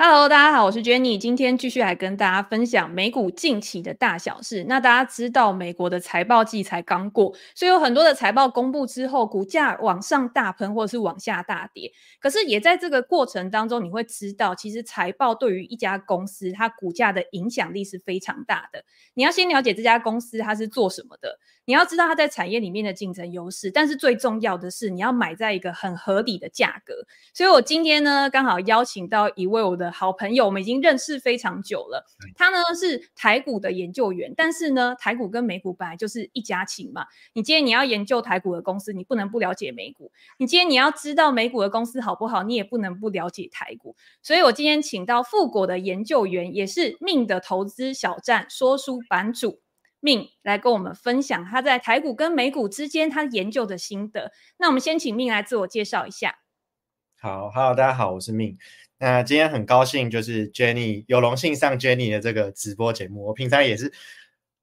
Hello，大家好，我是 Jenny，今天继续来跟大家分享美股近期的大小事。那大家知道，美国的财报季才刚过，所以有很多的财报公布之后，股价往上大喷或者是往下大跌。可是也在这个过程当中，你会知道，其实财报对于一家公司它股价的影响力是非常大的。你要先了解这家公司它是做什么的，你要知道它在产业里面的竞争优势，但是最重要的是，你要买在一个很合理的价格。所以我今天呢，刚好邀请到一位我的。好朋友，我们已经认识非常久了。他呢是台股的研究员，但是呢，台股跟美股本来就是一家亲嘛。你今天你要研究台股的公司，你不能不了解美股。你今天你要知道美股的公司好不好，你也不能不了解台股。所以我今天请到富国的研究员，也是 Min 的投资小站说书版主 Min 来跟我们分享他在台股跟美股之间他研究的心得。那我们先请 Min 来自我介绍一下。好，Hello，大家好，我是 Min。那今天很高兴，就是 Jenny 有荣幸上 Jenny 的这个直播节目。我平常也是，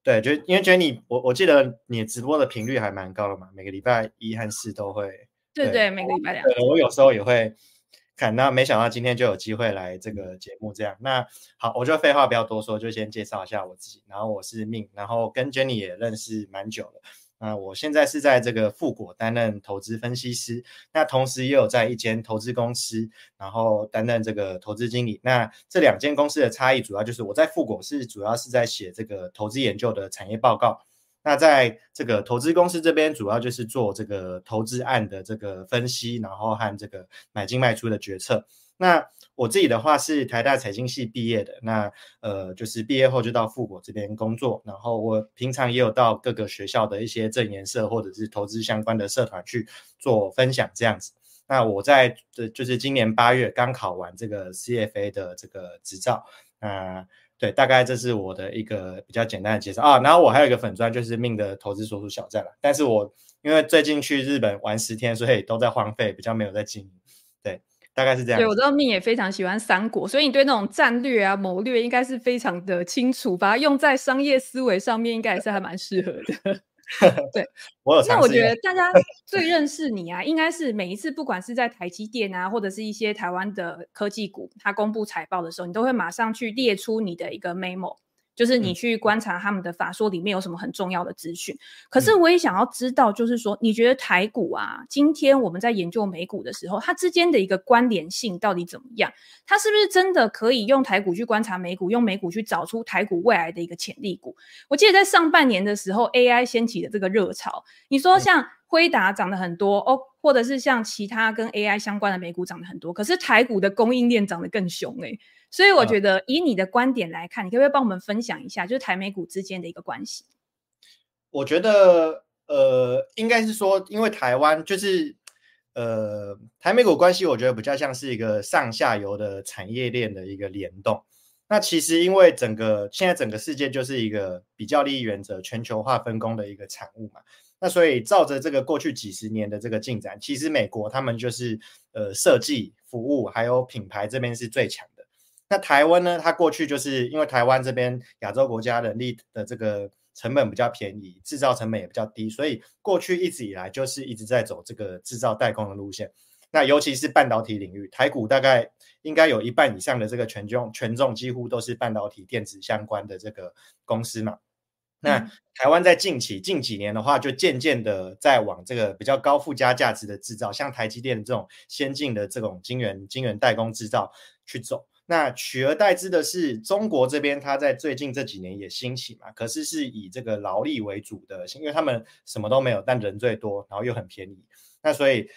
对，就因为 Jenny，我我记得你直播的频率还蛮高的嘛，每个礼拜一和四都会。对对，对，每个礼拜两。对，我有时候也会看，那没想到今天就有机会来这个节目，这样。那好，我就废话不要多说，就先介绍一下我自己。然后我是 Min，然后跟 Jenny 也认识蛮久了。那，我现在是在这个富国担任投资分析师，那同时也有在一间投资公司，然后担任这个投资经理。那这两间公司的差异主要就是我在富国是主要是在写这个投资研究的产业报告，那在这个投资公司这边主要就是做这个投资案的这个分析，然后和这个买进卖出的决策。那我自己的话是台大财经系毕业的，那呃就是毕业后就到富国这边工作，然后我平常也有到各个学校的一些证研社或者是投资相关的社团去做分享这样子。那我在这就是今年八月刚考完这个 CFA 的这个执照，那对，大概这是我的一个比较简单的介绍啊。然后我还有一个粉钻就是 Min 的投资说书小站了，但是我因为最近去日本玩十天，所以都在荒废，比较没有在经营。对大概是这样。对，我知道 Min 也非常喜欢三国，所以你对那种战略啊、谋略应该是非常的清楚，把它用在商业思维上面，应该也是还蛮适合的。对，我有。那我觉得大家 最认识你啊，应该是每一次不管是在台积电啊，或者是一些台湾的科技股，它公布财报的时候，你都会马上去列出你的一个 memo。就是你去观察他们的法说里面有什么很重要的资讯，可是我也想要知道，就是说你觉得台股啊，今天我们在研究美股的时候，它之间的一个关联性到底怎么样？它是不是真的可以用台股去观察美股，用美股去找出台股未来的一个潜力股？我记得在上半年的时候，AI 掀起的这个热潮，你说像辉达涨得很多哦，或者是像其他跟 AI 相关的美股涨得很多，可是台股的供应链涨得更凶诶。所以我觉得，以你的观点来看，你可不可以帮我们分享一下，就是台美股之间的一个关系？我觉得，呃，应该是说，因为台湾就是，呃，台美股关系，我觉得比较像是一个上下游的产业链的一个联动。那其实，因为整个现在整个世界就是一个比较利益原则、全球化分工的一个产物嘛。那所以，照着这个过去几十年的这个进展，其实美国他们就是，呃，设计、服务还有品牌这边是最强。那台湾呢？它过去就是因为台湾这边亚洲国家人力的这个成本比较便宜，制造成本也比较低，所以过去一直以来就是一直在走这个制造代工的路线。那尤其是半导体领域，台股大概应该有一半以上的这个权重权重几乎都是半导体电子相关的这个公司嘛。那台湾在近期近几年的话，就渐渐的在往这个比较高附加价值的制造，像台积电这种先进的这种晶圆晶圆代工制造去走。那取而代之的是，中国这边它在最近这几年也兴起嘛，可是是以这个劳力为主的，因为他们什么都没有，但人最多，然后又很便宜。那所以，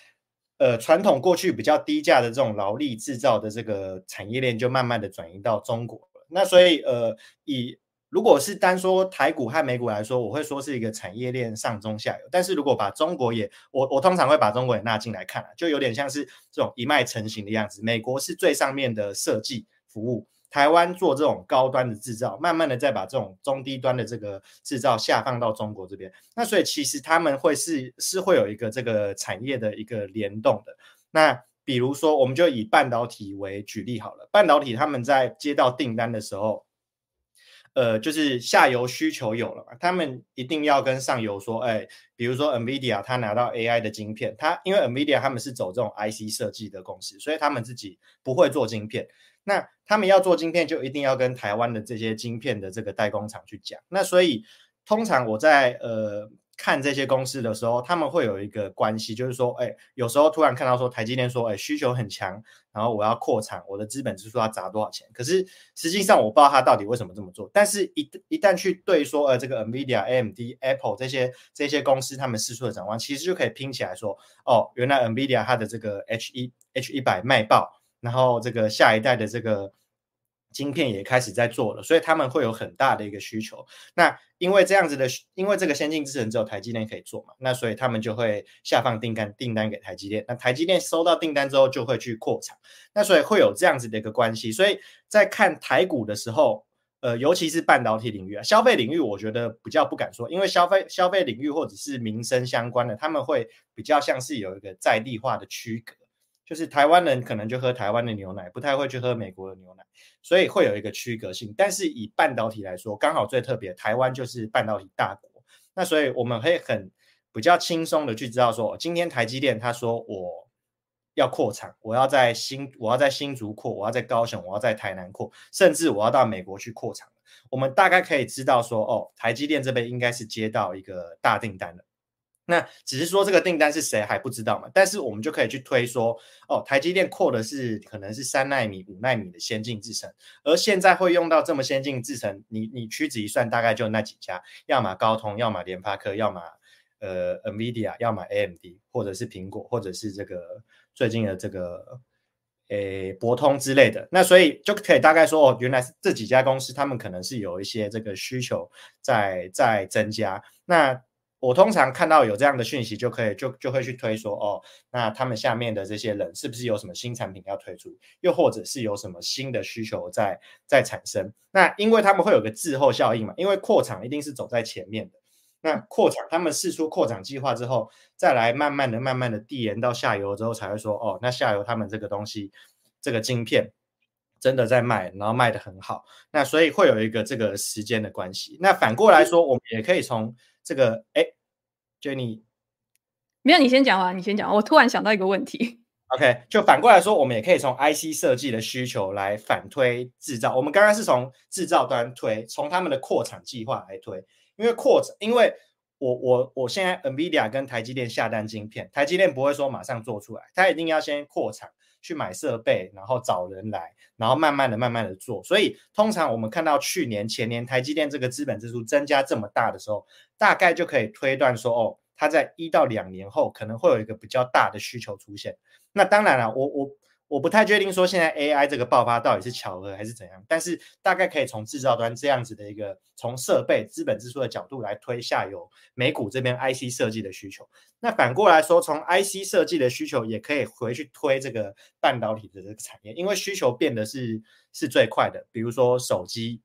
呃，传统过去比较低价的这种劳力制造的这个产业链，就慢慢的转移到中国了。那所以，呃，以如果是单说台股和美股来说，我会说是一个产业链上中下游。但是如果把中国也，我我通常会把中国也纳进来看啊，就有点像是这种一脉成型的样子。美国是最上面的设计服务，台湾做这种高端的制造，慢慢的再把这种中低端的这个制造下放到中国这边。那所以其实他们会是是会有一个这个产业的一个联动的。那比如说，我们就以半导体为举例好了，半导体他们在接到订单的时候。呃，就是下游需求有了嘛，他们一定要跟上游说，哎，比如说 NVIDIA，他拿到 AI 的晶片，他因为 NVIDIA 他们是走这种 IC 设计的公司，所以他们自己不会做晶片。那他们要做晶片，就一定要跟台湾的这些晶片的这个代工厂去讲。那所以通常我在呃。看这些公司的时候，他们会有一个关系，就是说，哎，有时候突然看到说台积电说，哎，需求很强，然后我要扩产，我的资本支出要砸多少钱？可是实际上我不知道他到底为什么这么做。但是一，一旦去对说，呃，这个 NVIDIA、AMD、Apple 这些这些公司他们四处的展望，其实就可以拼起来说，哦，原来 NVIDIA 它的这个 H 一 H 一百卖爆，然后这个下一代的这个。晶片也开始在做了，所以他们会有很大的一个需求。那因为这样子的，因为这个先进制程只有台积电可以做嘛，那所以他们就会下放订单订单给台积电。那台积电收到订单之后，就会去扩产。那所以会有这样子的一个关系。所以在看台股的时候，呃，尤其是半导体领域啊，消费领域，我觉得比较不敢说，因为消费消费领域或者是民生相关的，他们会比较像是有一个在地化的区隔。就是台湾人可能就喝台湾的牛奶，不太会去喝美国的牛奶，所以会有一个区隔性。但是以半导体来说，刚好最特别，台湾就是半导体大国，那所以我们可以很比较轻松的去知道说，今天台积电他说我要扩厂，我要在新我要在新竹扩，我要在高雄，我要在台南扩，甚至我要到美国去扩厂，我们大概可以知道说，哦，台积电这边应该是接到一个大订单了。那只是说这个订单是谁还不知道嘛？但是我们就可以去推说，哦，台积电扩的是可能是三奈米、五奈米的先进制程，而现在会用到这么先进制程，你你屈指一算，大概就那几家，要么高通，要么联发科，要么呃 NVIDIA，要么 AMD，或者是苹果，或者是这个最近的这个诶博通之类的。那所以就可以大概说，哦，原来是这几家公司，他们可能是有一些这个需求在在增加。那我通常看到有这样的讯息，就可以就就会去推说，哦，那他们下面的这些人是不是有什么新产品要推出，又或者是有什么新的需求在在产生？那因为他们会有个滞后效应嘛，因为扩厂一定是走在前面的。那扩厂，他们试出扩厂计划之后，再来慢慢的、慢慢的递延到下游之后，才会说，哦，那下游他们这个东西，这个晶片真的在卖，然后卖得很好。那所以会有一个这个时间的关系。那反过来说，我们也可以从这个哎，Jenny，没有，你先讲啊，你先讲。我突然想到一个问题。OK，就反过来说，我们也可以从 IC 设计的需求来反推制造。我们刚刚是从制造端推，从他们的扩产计划来推。因为扩产，因为我我我现在 NVIDIA 跟台积电下单晶片，台积电不会说马上做出来，它一定要先扩产。去买设备，然后找人来，然后慢慢的、慢慢的做。所以通常我们看到去年、前年台积电这个资本支出增加这么大的时候，大概就可以推断说，哦，它在一到两年后可能会有一个比较大的需求出现。那当然了，我我。我不太确定说现在 AI 这个爆发到底是巧合还是怎样，但是大概可以从制造端这样子的一个从设备资本支出的角度来推下游美股这边 IC 设计的需求。那反过来说，从 IC 设计的需求也可以回去推这个半导体的这个产业，因为需求变得是是最快的，比如说手机。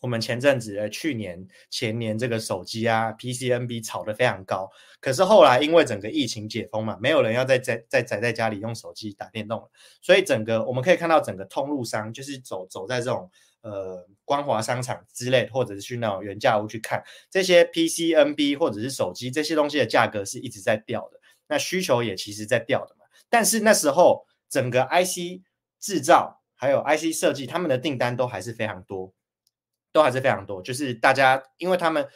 我们前阵子，去年、前年这个手机啊，PCNB 炒得非常高。可是后来因为整个疫情解封嘛，没有人要再在在宅在家里用手机打电动了，所以整个我们可以看到整个通路商就是走走在这种呃光华商场之类，或者是去那种原价屋去看这些 PCNB 或者是手机这些东西的价格是一直在掉的，那需求也其实在掉的嘛。但是那时候整个 IC 制造还有 IC 设计，他们的订单都还是非常多。都还是非常多，就是大家，因为他们，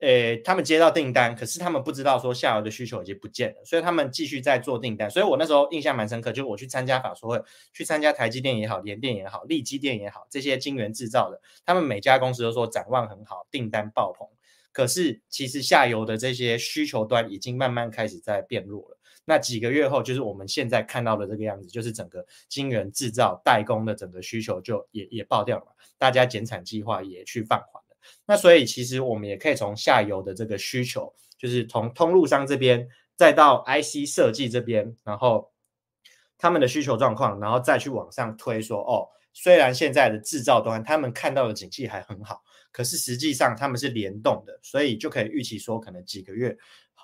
诶，他们接到订单，可是他们不知道说下游的需求已经不见了，所以他们继续在做订单。所以我那时候印象蛮深刻，就是我去参加法说会，去参加台积电也好，联电也好，力积电也好，这些晶圆制造的，他们每家公司都说展望很好，订单爆棚。可是其实下游的这些需求端已经慢慢开始在变弱了。那几个月后，就是我们现在看到的这个样子，就是整个晶圆制造代工的整个需求就也也爆掉了。大家减产计划也去放缓了，那所以其实我们也可以从下游的这个需求，就是从通路商这边，再到 IC 设计这边，然后他们的需求状况，然后再去往上推说，哦，虽然现在的制造端他们看到的景气还很好，可是实际上他们是联动的，所以就可以预期说，可能几个月、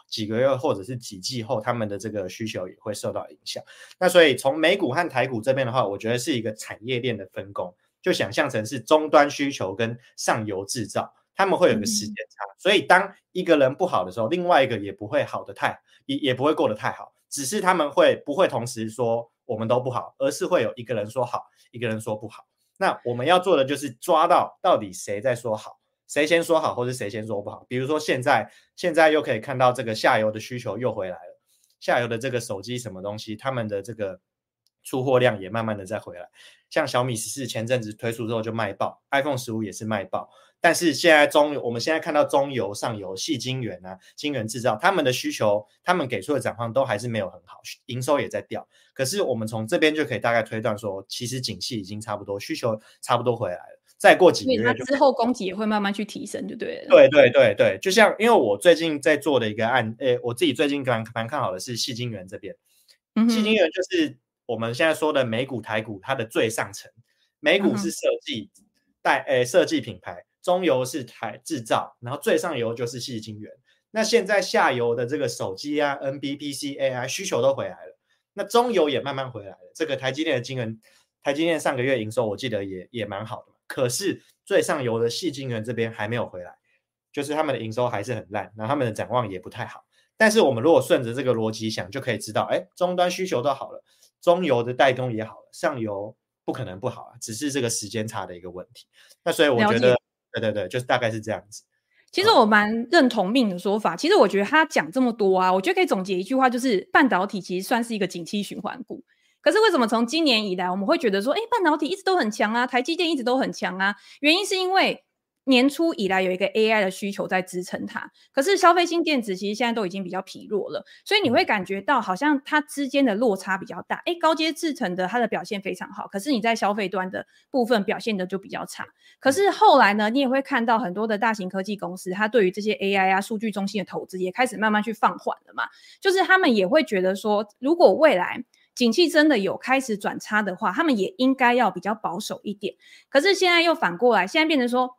几个月或者是几季后，他们的这个需求也会受到影响。那所以从美股和台股这边的话，我觉得是一个产业链的分工。就想象成是终端需求跟上游制造，他们会有个时间差，嗯、所以当一个人不好的时候，另外一个也不会好的太，也也不会过得太好，只是他们会不会同时说我们都不好，而是会有一个人说好，一个人说不好。那我们要做的就是抓到到底谁在说好，谁先说好，或是谁先说不好。比如说现在，现在又可以看到这个下游的需求又回来了，下游的这个手机什么东西，他们的这个出货量也慢慢的在回来。像小米十四前阵子推出之后就卖爆，iPhone 十五也是卖爆。但是现在中，我们现在看到中游、上游、细晶圆啊、晶圆制造，他们的需求，他们给出的展望都还是没有很好，营收也在掉。可是我们从这边就可以大概推断说，其实景气已经差不多，需求差不多回来了。再过几个月，之后供给也会慢慢去提升，就对了。对对对对，就像因为我最近在做的一个案，诶，我自己最近蛮蛮看好的是细晶圆这边。嗯，矽晶圆就是我们现在说的美股、台股它的最上层，美股是设计带诶设计品牌。中游是台制造，然后最上游就是细晶圆。那现在下游的这个手机啊、NB、PC、AI 需求都回来了，那中游也慢慢回来了。这个台积电的晶圆，台积电上个月营收我记得也也蛮好的。可是最上游的细晶圆这边还没有回来，就是他们的营收还是很烂，然后他们的展望也不太好。但是我们如果顺着这个逻辑想，就可以知道，哎，终端需求都好了，中游的代工也好了，上游不可能不好啊，只是这个时间差的一个问题。那所以我觉得。对对对，就是大概是这样子。其实我蛮认同 Ming 的说法。其实我觉得他讲这么多啊，我觉得可以总结一句话，就是半导体其实算是一个景气循环股。可是为什么从今年以来我们会觉得说，哎，半导体一直都很强啊，台积电一直都很强啊？原因是因为。年初以来有一个 AI 的需求在支撑它，可是消费性电子其实现在都已经比较疲弱了，所以你会感觉到好像它之间的落差比较大。诶，高阶制程的它的表现非常好，可是你在消费端的部分表现的就比较差。可是后来呢，你也会看到很多的大型科技公司，它对于这些 AI 啊、数据中心的投资也开始慢慢去放缓了嘛，就是他们也会觉得说，如果未来景气真的有开始转差的话，他们也应该要比较保守一点。可是现在又反过来，现在变成说。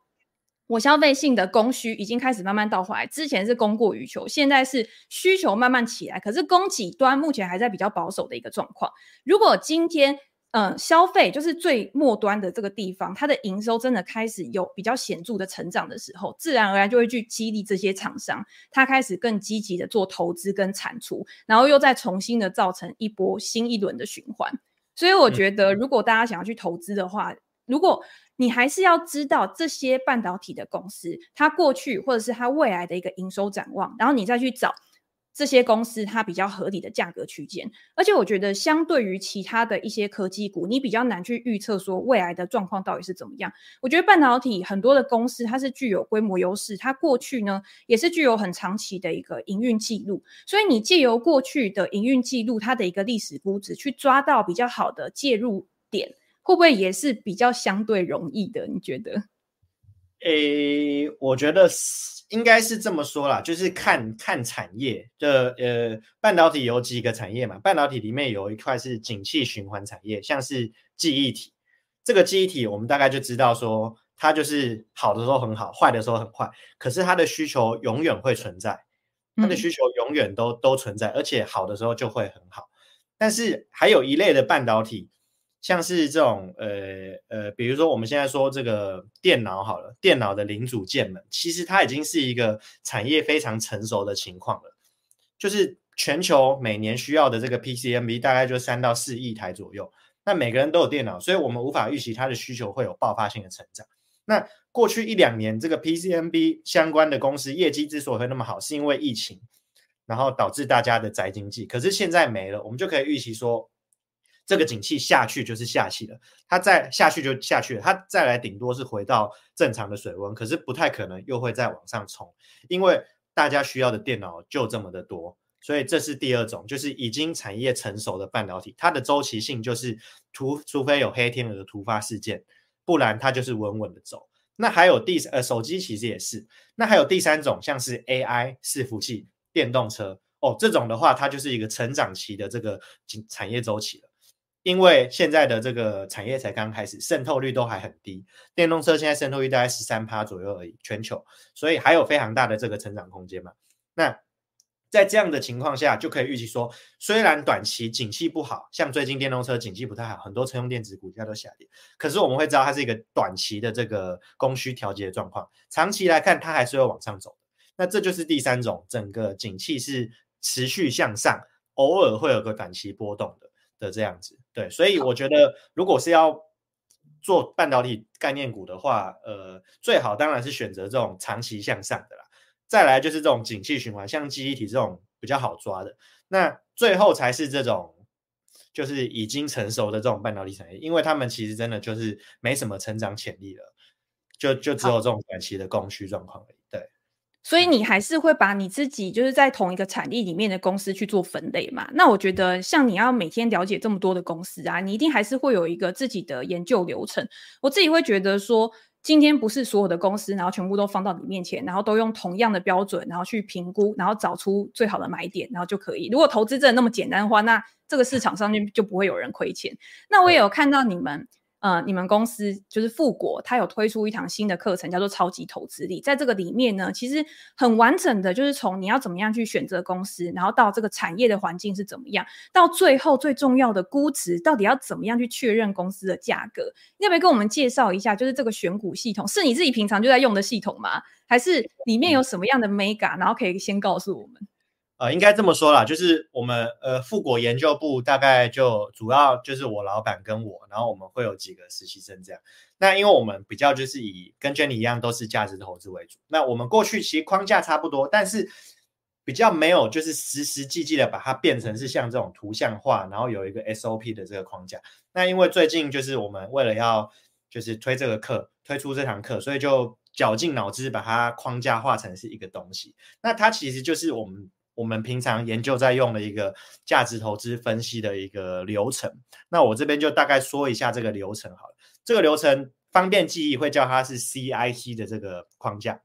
我消费性的供需已经开始慢慢倒回来，之前是供过于求，现在是需求慢慢起来，可是供给端目前还在比较保守的一个状况。如果今天，呃，消费就是最末端的这个地方，它的营收真的开始有比较显著的成长的时候，自然而然就会去激励这些厂商，它开始更积极的做投资跟产出，然后又再重新的造成一波新一轮的循环。所以我觉得，如果大家想要去投资的话，如果你还是要知道这些半导体的公司，它过去或者是它未来的一个营收展望，然后你再去找这些公司它比较合理的价格区间。而且我觉得，相对于其他的一些科技股，你比较难去预测说未来的状况到底是怎么样。我觉得半导体很多的公司它是具有规模优势，它过去呢也是具有很长期的一个营运记录，所以你借由过去的营运记录，它的一个历史估值，去抓到比较好的介入点。会不会也是比较相对容易的？你觉得？诶，我觉得应该是这么说啦，就是看看产业的。呃，半导体有几个产业嘛？半导体里面有一块是景气循环产业，像是记忆体。这个记忆体，我们大概就知道说，它就是好的时候很好，坏的时候很坏。可是它的需求永远会存在，它的需求永远都都存在，而且好的时候就会很好。但是还有一类的半导体。像是这种呃呃，比如说我们现在说这个电脑好了，电脑的零组件们，其实它已经是一个产业非常成熟的情况了。就是全球每年需要的这个 PCMB 大概就三到四亿台左右。那每个人都有电脑，所以我们无法预期它的需求会有爆发性的成长。那过去一两年，这个 PCMB 相关的公司业绩之所以会那么好，是因为疫情，然后导致大家的宅经济。可是现在没了，我们就可以预期说。这个景气下去就是下去了，它再下去就下去了，它再来顶多是回到正常的水温，可是不太可能又会再往上冲，因为大家需要的电脑就这么的多，所以这是第二种，就是已经产业成熟的半导体，它的周期性就是除除非有黑天鹅的突发事件，不然它就是稳稳的走。那还有第呃手机其实也是，那还有第三种像是 AI 伺服器、电动车哦，这种的话它就是一个成长期的这个产业周期。因为现在的这个产业才刚开始，渗透率都还很低。电动车现在渗透率大概十三趴左右而已，全球，所以还有非常大的这个成长空间嘛。那在这样的情况下，就可以预期说，虽然短期景气不好，像最近电动车景气不太好，很多车用电子股价都下跌，可是我们会知道它是一个短期的这个供需调节的状况，长期来看它还是会往上走。那这就是第三种，整个景气是持续向上，偶尔会有个短期波动的。的这样子。对，所以我觉得如果是要做半导体概念股的话，呃，最好当然是选择这种长期向上的啦。再来就是这种景气循环，像记忆体这种比较好抓的。那最后才是这种就是已经成熟的这种半导体产业，因为他们其实真的就是没什么成长潜力了，就就只有这种短期的供需状况而已。对，所以你还是会把你自己就是在同一个产地里面的公司去做分类嘛？那我觉得像你要每天了解这么多的公司啊，你一定还是会有一个自己的研究流程。我自己会觉得说。今天不是所有的公司，然后全部都放到你面前，然后都用同样的标准，然后去评估，然后找出最好的买点，然后就可以。如果投资真的那么简单的话，那这个市场上面就不会有人亏钱。那我也有看到你们。呃，你们公司就是富国，它有推出一堂新的课程，叫做超级投资力。在这个里面呢，其实很完整的，就是从你要怎么样去选择公司，然后到这个产业的环境是怎么样，到最后最重要的估值，到底要怎么样去确认公司的价格？你要不要跟我们介绍一下？就是这个选股系统是你自己平常就在用的系统吗？还是里面有什么样的 mega？然后可以先告诉我们。呃，应该这么说啦，就是我们呃富国研究部大概就主要就是我老板跟我，然后我们会有几个实习生这样。那因为我们比较就是以跟 Jenny 一样都是价值投资为主，那我们过去其实框架差不多，但是比较没有就是实实际际的把它变成是像这种图像化，然后有一个 SOP 的这个框架。那因为最近就是我们为了要就是推这个课，推出这堂课，所以就绞尽脑汁把它框架化成是一个东西。那它其实就是我们。我们平常研究在用的一个价值投资分析的一个流程，那我这边就大概说一下这个流程好了。这个流程方便记忆，会叫它是 CIC 的这个框架。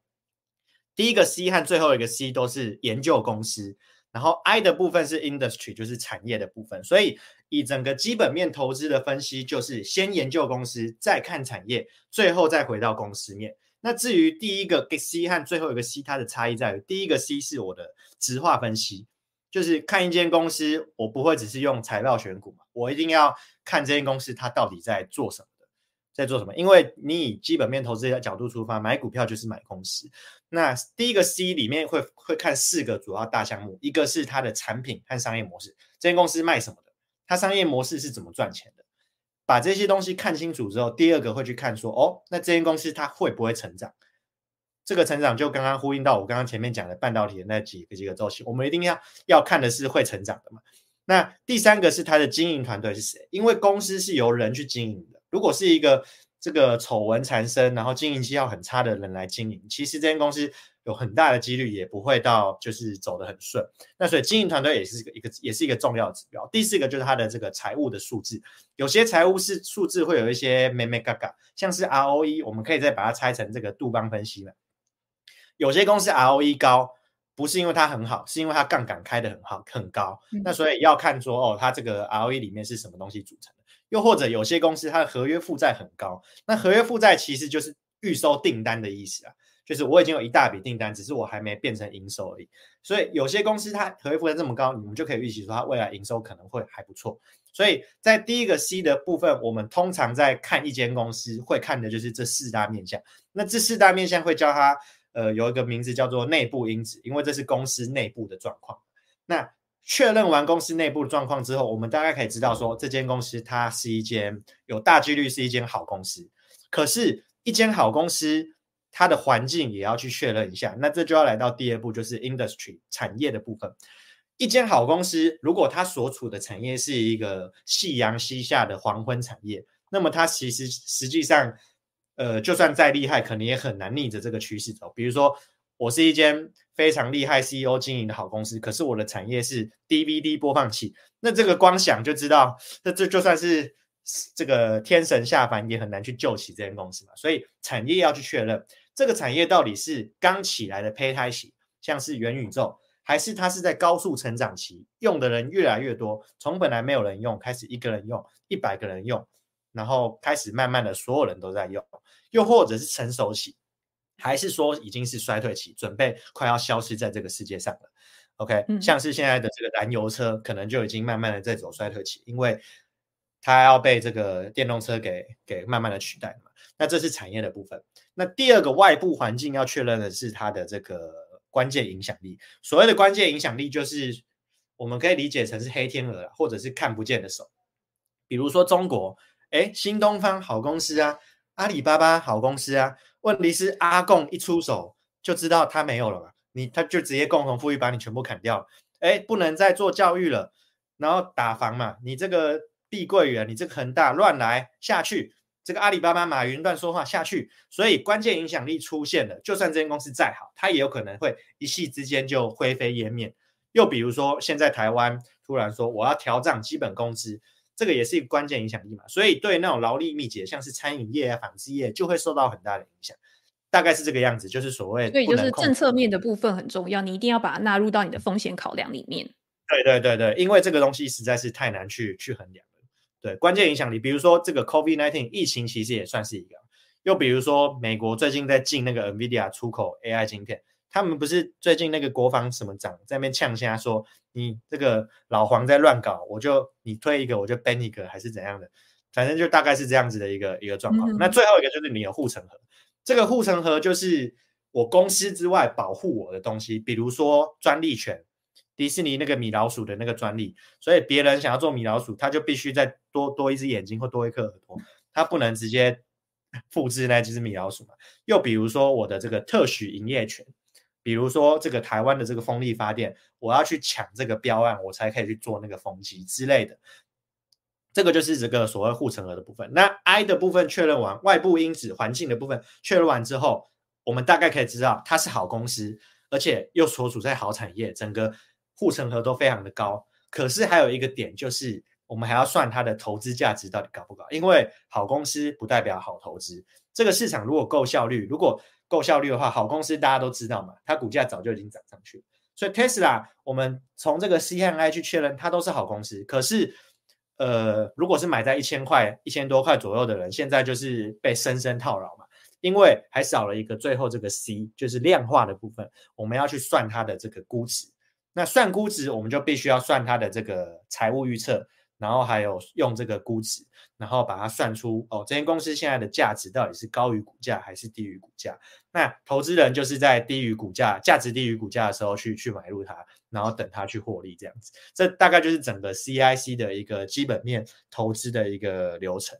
第一个 C 和最后一个 C 都是研究公司，然后 I 的部分是 Industry，就是产业的部分。所以以整个基本面投资的分析，就是先研究公司，再看产业，最后再回到公司面。那至于第一个 C 和最后一个 C，它的差异在于，第一个 C 是我的直化分析，就是看一间公司，我不会只是用财报选股嘛，我一定要看这间公司它到底在做什么的，在做什么。因为你以基本面投资的角度出发，买股票就是买公司。那第一个 C 里面会会看四个主要大项目，一个是它的产品和商业模式，这间公司卖什么的，它商业模式是怎么赚钱的。把这些东西看清楚之后，第二个会去看说，哦，那这间公司它会不会成长？这个成长就刚刚呼应到我刚刚前面讲的半导体的那几个几个周期，我们一定要要看的是会成长的嘛。那第三个是它的经营团队是谁？因为公司是由人去经营的，如果是一个这个丑闻缠身，然后经营绩效很差的人来经营，其实这间公司。有很大的几率也不会到，就是走得很顺。那所以经营团队也是一个一个也是一个重要指标。第四个就是它的这个财务的数字，有些财务是数字会有一些咩咩嘎嘎，像是 ROE，我们可以再把它拆成这个杜邦分析了。有些公司 ROE 高，不是因为它很好，是因为它杠杆开得很好很高。那所以要看说哦，它这个 ROE 里面是什么东西组成的。又或者有些公司它的合约负债很高，那合约负债其实就是预收订单的意思啊。就是我已经有一大笔订单，只是我还没变成营收而已。所以有些公司它合约负债这么高，你们就可以预期说它未来营收可能会还不错。所以在第一个 C 的部分，我们通常在看一间公司会看的就是这四大面向。那这四大面向会叫它呃有一个名字叫做内部因子，因为这是公司内部的状况。那确认完公司内部的状况之后，我们大概可以知道说这间公司它是一间有大几率是一间好公司。可是，一间好公司。它的环境也要去确认一下，那这就要来到第二步，就是 industry 产业的部分。一间好公司，如果它所处的产业是一个夕阳西下的黄昏产业，那么它其实实际上，呃，就算再厉害，可能也很难逆着这个趋势走。比如说，我是一间非常厉害 CEO 经营的好公司，可是我的产业是 DVD 播放器，那这个光想就知道，这这就算是这个天神下凡，也很难去救起这间公司嘛。所以产业要去确认。这个产业到底是刚起来的胚胎期，像是元宇宙，还是它是在高速成长期，用的人越来越多，从本来没有人用，开始一个人用，一百个人用，然后开始慢慢的所有人都在用，又或者是成熟期，还是说已经是衰退期，准备快要消失在这个世界上了？OK，嗯，像是现在的这个燃油车，可能就已经慢慢的在走衰退期，因为它要被这个电动车给给慢慢的取代嘛。那这是产业的部分。那第二个外部环境要确认的是它的这个关键影响力。所谓的关键影响力，就是我们可以理解成是黑天鹅，或者是看不见的手。比如说中国，哎，新东方好公司啊，阿里巴巴好公司啊，问题是阿共一出手就知道他没有了嘛，你他就直接共同富裕把你全部砍掉，哎，不能再做教育了，然后打房嘛，你这个碧桂园，你这个恒大乱来下去。这个阿里巴巴马云乱说话下去，所以关键影响力出现了。就算这间公司再好，它也有可能会一夕之间就灰飞烟灭。又比如说，现在台湾突然说我要调涨基本工资，这个也是一个关键影响力嘛。所以对那种劳力密集的，像是餐饮业啊、纺织业，就会受到很大的影响。大概是这个样子，就是所谓。对，就是政策面的部分很重要，你一定要把它纳入到你的风险考量里面。对对对对，因为这个东西实在是太难去去衡量了。对，关键影响力，比如说这个 COVID-19 疫情，其实也算是一个。又比如说，美国最近在禁那个 NVIDIA 出口 AI 晶片，他们不是最近那个国防什么长在那边呛声说，你这个老黄在乱搞，我就你推一个我就 ban 一个，还是怎样的？反正就大概是这样子的一个一个状况。嗯、那最后一个就是你有护城河，这个护城河就是我公司之外保护我的东西，比如说专利权。迪士尼那个米老鼠的那个专利，所以别人想要做米老鼠，他就必须再多多一只眼睛或多一颗耳朵，他不能直接 复制那只米老鼠嘛。又比如说我的这个特许营业权，比如说这个台湾的这个风力发电，我要去抢这个标案，我才可以去做那个风机之类的。这个就是这个所谓护城河的部分。那 I 的部分确认完，外部因子环境的部分确认完之后，我们大概可以知道它是好公司，而且又所处在好产业，整个。护城河都非常的高，可是还有一个点就是，我们还要算它的投资价值到底高不高？因为好公司不代表好投资。这个市场如果够效率，如果够效率的话，好公司大家都知道嘛，它股价早就已经涨上去了。所以 Tesla，我们从这个 C 和 I 去确认，它都是好公司。可是，呃，如果是买在一千块、一千多块左右的人，现在就是被深深套牢嘛，因为还少了一个最后这个 C，就是量化的部分，我们要去算它的这个估值。那算估值，我们就必须要算它的这个财务预测，然后还有用这个估值，然后把它算出哦，这间公司现在的价值到底是高于股价还是低于股价？那投资人就是在低于股价、价值低于股价的时候去去买入它，然后等它去获利这样子。这大概就是整个 CIC 的一个基本面投资的一个流程。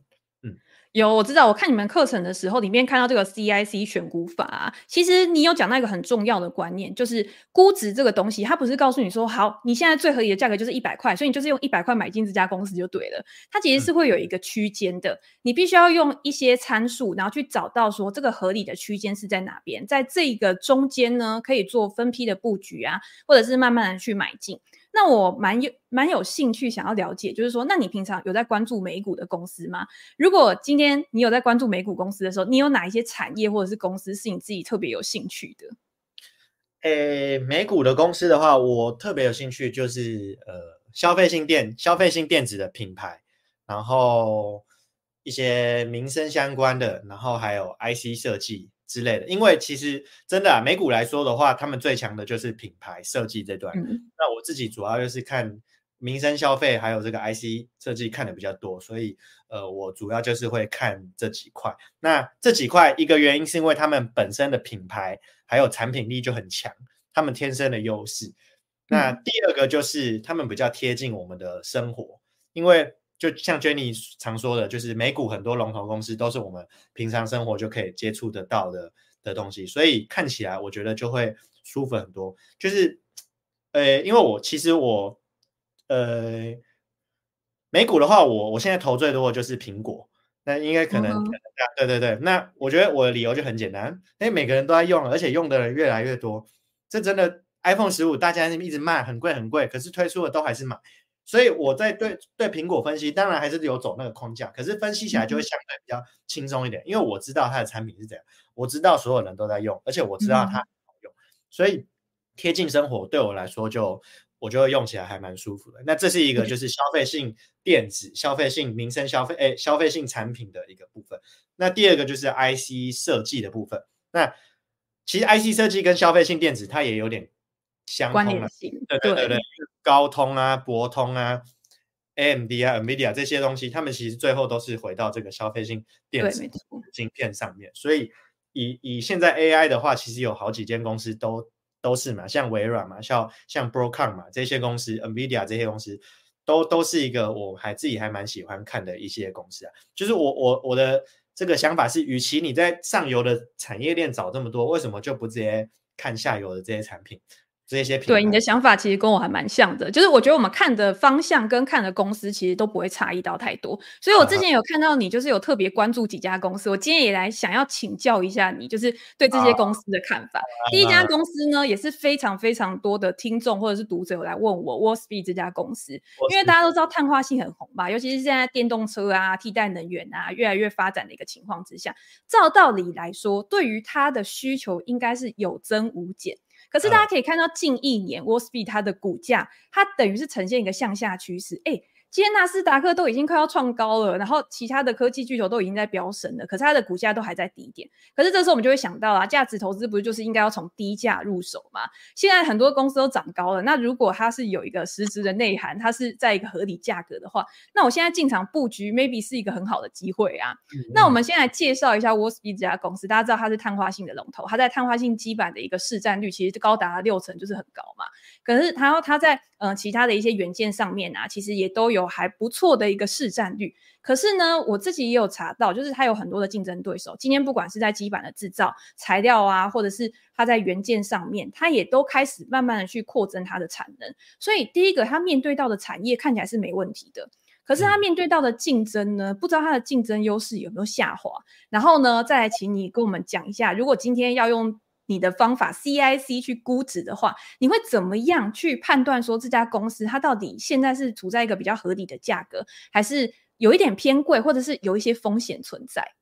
有，我知道。我看你们课程的时候，里面看到这个 CIC 选股法啊，其实你有讲到一个很重要的观念，就是估值这个东西，它不是告诉你说，好，你现在最合理的价格就是一百块，所以你就是用一百块买进这家公司就对了。它其实是会有一个区间的，你必须要用一些参数，然后去找到说这个合理的区间是在哪边，在这个中间呢，可以做分批的布局啊，或者是慢慢的去买进。那我蛮有蛮有兴趣想要了解，就是说，那你平常有在关注美股的公司吗？如果今天你有在关注美股公司的时候，你有哪一些产业或者是公司是你自己特别有兴趣的？诶，美股的公司的话，我特别有兴趣就是呃，消费性电消费性电子的品牌，然后一些民生相关的，然后还有 IC 设计。之类的，因为其实真的啊，美股来说的话，他们最强的就是品牌设计这段。嗯。那我自己主要就是看民生消费，还有这个 IC 设计看的比较多，所以呃，我主要就是会看这几块。那这几块一个原因是因为他们本身的品牌还有产品力就很强，他们天生的优势。那第二个就是他们比较贴近我们的生活，因为。就像 Jenny 常说的，就是美股很多龙头公司都是我们平常生活就可以接触得到的的东西，所以看起来我觉得就会舒服很多。就是，呃，因为我其实我，呃，美股的话，我我现在投最多的就是苹果，那应该可能，嗯、对对对。那我觉得我的理由就很简单，因为每个人都在用，而且用的人越来越多。这真的 iPhone 十五大家一直卖很贵很贵，可是推出的都还是买。所以我在对对苹果分析，当然还是有走那个框架，可是分析起来就会相对比较轻松一点，因为我知道它的产品是怎样，我知道所有人都在用，而且我知道它很好用，所以贴近生活对我来说就我就会用起来还蛮舒服的。那这是一个就是消费性电子、消费性民生消费诶消费性产品的一个部分。那第二个就是 IC 设计的部分。那其实 IC 设计跟消费性电子它也有点相通的，对对对对。高通啊、博通啊、AMD 啊、NVIDIA 这些东西，他们其实最后都是回到这个消费性电子晶片上面。所以以以现在 AI 的话，其实有好几间公司都都是嘛，像微软嘛，像像 Broadcom 嘛，这些公司，NVIDIA 这些公司都都是一个我还自己还蛮喜欢看的一些公司啊。就是我我我的这个想法是，与其你在上游的产业链找这么多，为什么就不直接看下游的这些产品？这些对你的想法其实跟我还蛮像的，就是我觉得我们看的方向跟看的公司其实都不会差异到太多。所以我之前有看到你就是有特别关注几家公司，我今天也来想要请教一下你，就是对这些公司的看法。第一家公司呢，也是非常非常多的听众或者是读者有来问我 Wolfspeed 这家公司，因为大家都知道碳化性很红吧，尤其是现在电动车啊、替代能源啊越来越发展的一个情况之下，照道理来说，对于它的需求应该是有增无减。可是大家可以看到，近一年 w a l l s p e e d 它的股价，它等于是呈现一个向下趋势，哎。今天纳斯达克都已经快要创高了，然后其他的科技巨头都已经在飙升了，可是它的股价都还在低点。可是这时候我们就会想到啊，价值投资不是就是应该要从低价入手吗？现在很多公司都涨高了，那如果它是有一个实质的内涵，它是在一个合理价格的话，那我现在进场布局 maybe 是一个很好的机会啊。嗯、那我们先来介绍一下 Wolfspeed 这家公司，大家知道它是碳化性的龙头，它在碳化性基板的一个市占率其实高达六成，就是很高嘛。可是它它在嗯、呃、其他的一些元件上面啊，其实也都有还不错的一个市占率。可是呢，我自己也有查到，就是它有很多的竞争对手。今天不管是在基板的制造材料啊，或者是它在元件上面，它也都开始慢慢的去扩增它的产能。所以第一个，它面对到的产业看起来是没问题的。可是它面对到的竞争呢，不知道它的竞争优势有没有下滑。然后呢，再来请你跟我们讲一下，如果今天要用。你的方法 CIC 去估值的话，你会怎么样去判断说这家公司它到底现在是处在一个比较合理的价格，还是有一点偏贵，或者是有一些风险存在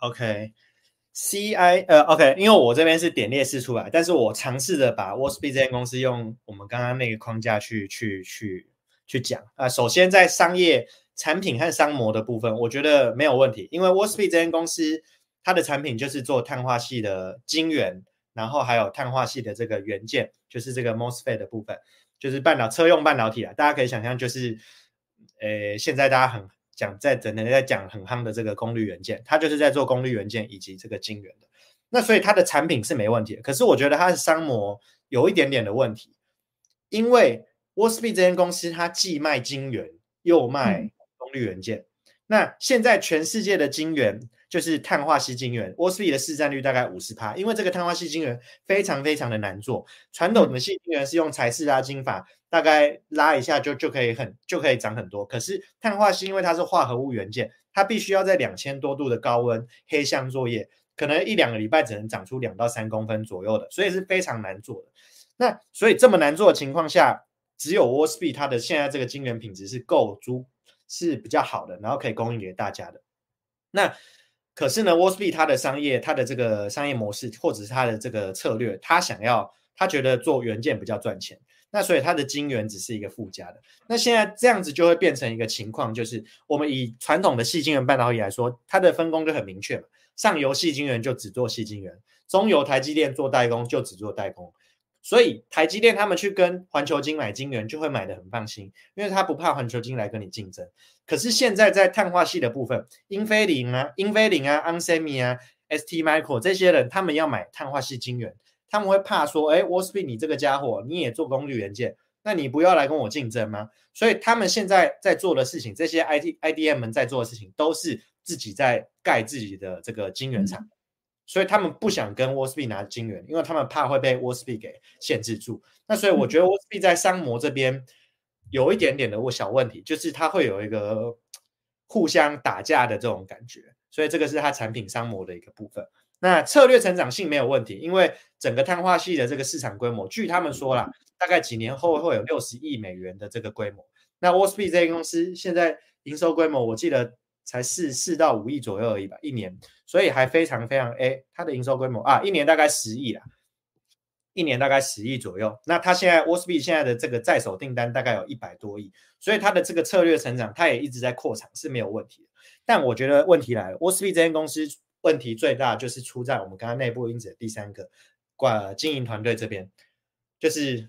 ？OK，CI 呃 OK，因为我这边是点列式出来，但是我尝试着把 Wolfspeed 这间公司用我们刚刚那个框架去去去去讲啊、首先在商业产品和商模的部分，我觉得没有问题，因为 Wolfspeed 这间公司它的产品就是做碳化系的晶圆。然后还有碳化系的这个元件，就是这个 MOSFET 的部分，就是半导车用半导体啊。大家可以想象，就是，呃，现在大家很讲在整天在讲很夯的这个功率元件，它就是在做功率元件以及这个晶圆的。那所以它的产品是没问题的，可是我觉得它的商模有一点点的问题，因为 Wolfspeed 这间公司它既卖晶圆又卖功率元件，嗯、那现在全世界的晶圆。就是碳化矽晶圆，Wolfspeed 的市占率大概五十趴，因为这个碳化矽晶圆非常非常的难做。传统的矽晶圆是用柴氏拉晶法，大概拉一下就就可以很就可以长很多。可是碳化矽因为它是化合物元件，它必须要在两千多度的高温黑箱作业，可能一两个礼拜只能长出两到三公分左右的，所以是非常难做的。那所以这么难做的情况下，只有 Wolfspeed 它的现在这个晶圆品质是够足，是比较好的，然后可以供应给大家的。那可是呢，Wolfspeed 它的商业，它的这个商业模式，或者是它的这个策略，他想要，他觉得做元件比较赚钱，那所以它的晶圆只是一个附加的。那现在这样子就会变成一个情况，就是我们以传统的细晶圆半导体来说，它的分工就很明确嘛，上游细晶圆就只做细晶圆，中游台积电做代工就只做代工。所以台积电他们去跟环球金买晶圆，就会买的很放心，因为他不怕环球金来跟你竞争。可是现在在碳化矽的部分，英飞凌啊、英飞凌啊、onsemi 啊、STMicro 这些人，他们要买碳化矽晶圆，他们会怕说，哎，Wolfspeed 你这个家伙你也做功率元件，那你不要来跟我竞争吗？所以他们现在在做的事情，这些 ID IDM 们在做的事情，都是自己在盖自己的这个晶圆厂。所以他们不想跟 Wolfspeed 拿金元，因为他们怕会被 Wolfspeed 给限制住。那所以我觉得 Wolfspeed 在商模这边有一点点的小问题，就是它会有一个互相打架的这种感觉。所以这个是它产品商模的一个部分。那策略成长性没有问题，因为整个碳化系的这个市场规模，据他们说啦，大概几年后会有六十亿美元的这个规模。那 Wolfspeed 这个公司现在营收规模，我记得。才四四到五亿左右而已吧，一年，所以还非常非常哎，它的营收规模啊，一年大概十亿啦，一年大概十亿左右。那它现在 Wassbe 现在的这个在手订单大概有一百多亿，所以它的这个策略成长，它也一直在扩产是没有问题的。但我觉得问题来了，Wassbe 这间公司问题最大就是出在我们刚刚内部因子的第三个挂经营团队这边，就是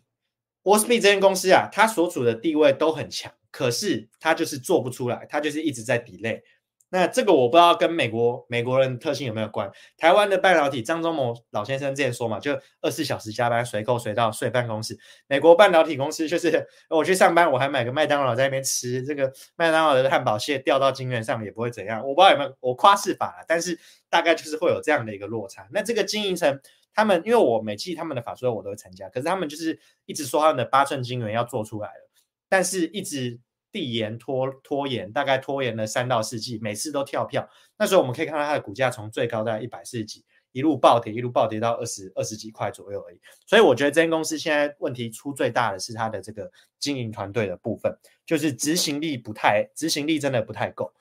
Wassbe 这间公司啊，它所处的地位都很强。可是他就是做不出来，他就是一直在 delay，那这个我不知道跟美国美国人特性有没有关。台湾的半导体，张忠谋老先生之前说嘛，就二十四小时加班，随扣随到睡办公室。美国半导体公司就是我去上班，我还买个麦当劳在那边吃，这个麦当劳的汉堡蟹掉到金元上也不会怎样。我不知道有没有我夸饰法了，但是大概就是会有这样的一个落差。那这个经营层，他们因为我每季他们的法说我都会参加，可是他们就是一直说他们的八寸晶圆要做出来了，但是一直。递延拖拖延，大概拖延了三到四季，每次都跳票。那时候我们可以看到它的股价从最高在一百四十几，一路暴跌，一路暴跌到二十二十几块左右而已。所以我觉得这间公司现在问题出最大的是它的这个经营团队的部分，就是执行力不太，执行力真的不太够。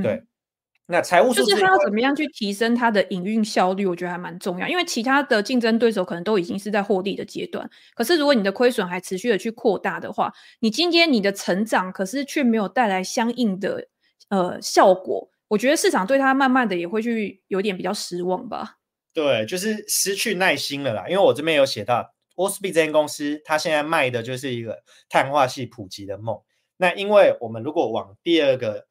对。那财务就是他要怎么样去提升他的营运效率，我觉得还蛮重要。因为其他的竞争对手可能都已经是在获利的阶段，可是如果你的亏损还持续的去扩大的话，你今天你的成长可是却没有带来相应的呃效果，我觉得市场对他慢慢的也会去有点比较失望吧。对，就是失去耐心了啦。因为我这边有写到，Wolfspeed 这间公司，它现在卖的就是一个碳化系普及的梦。那因为我们如果往第二个。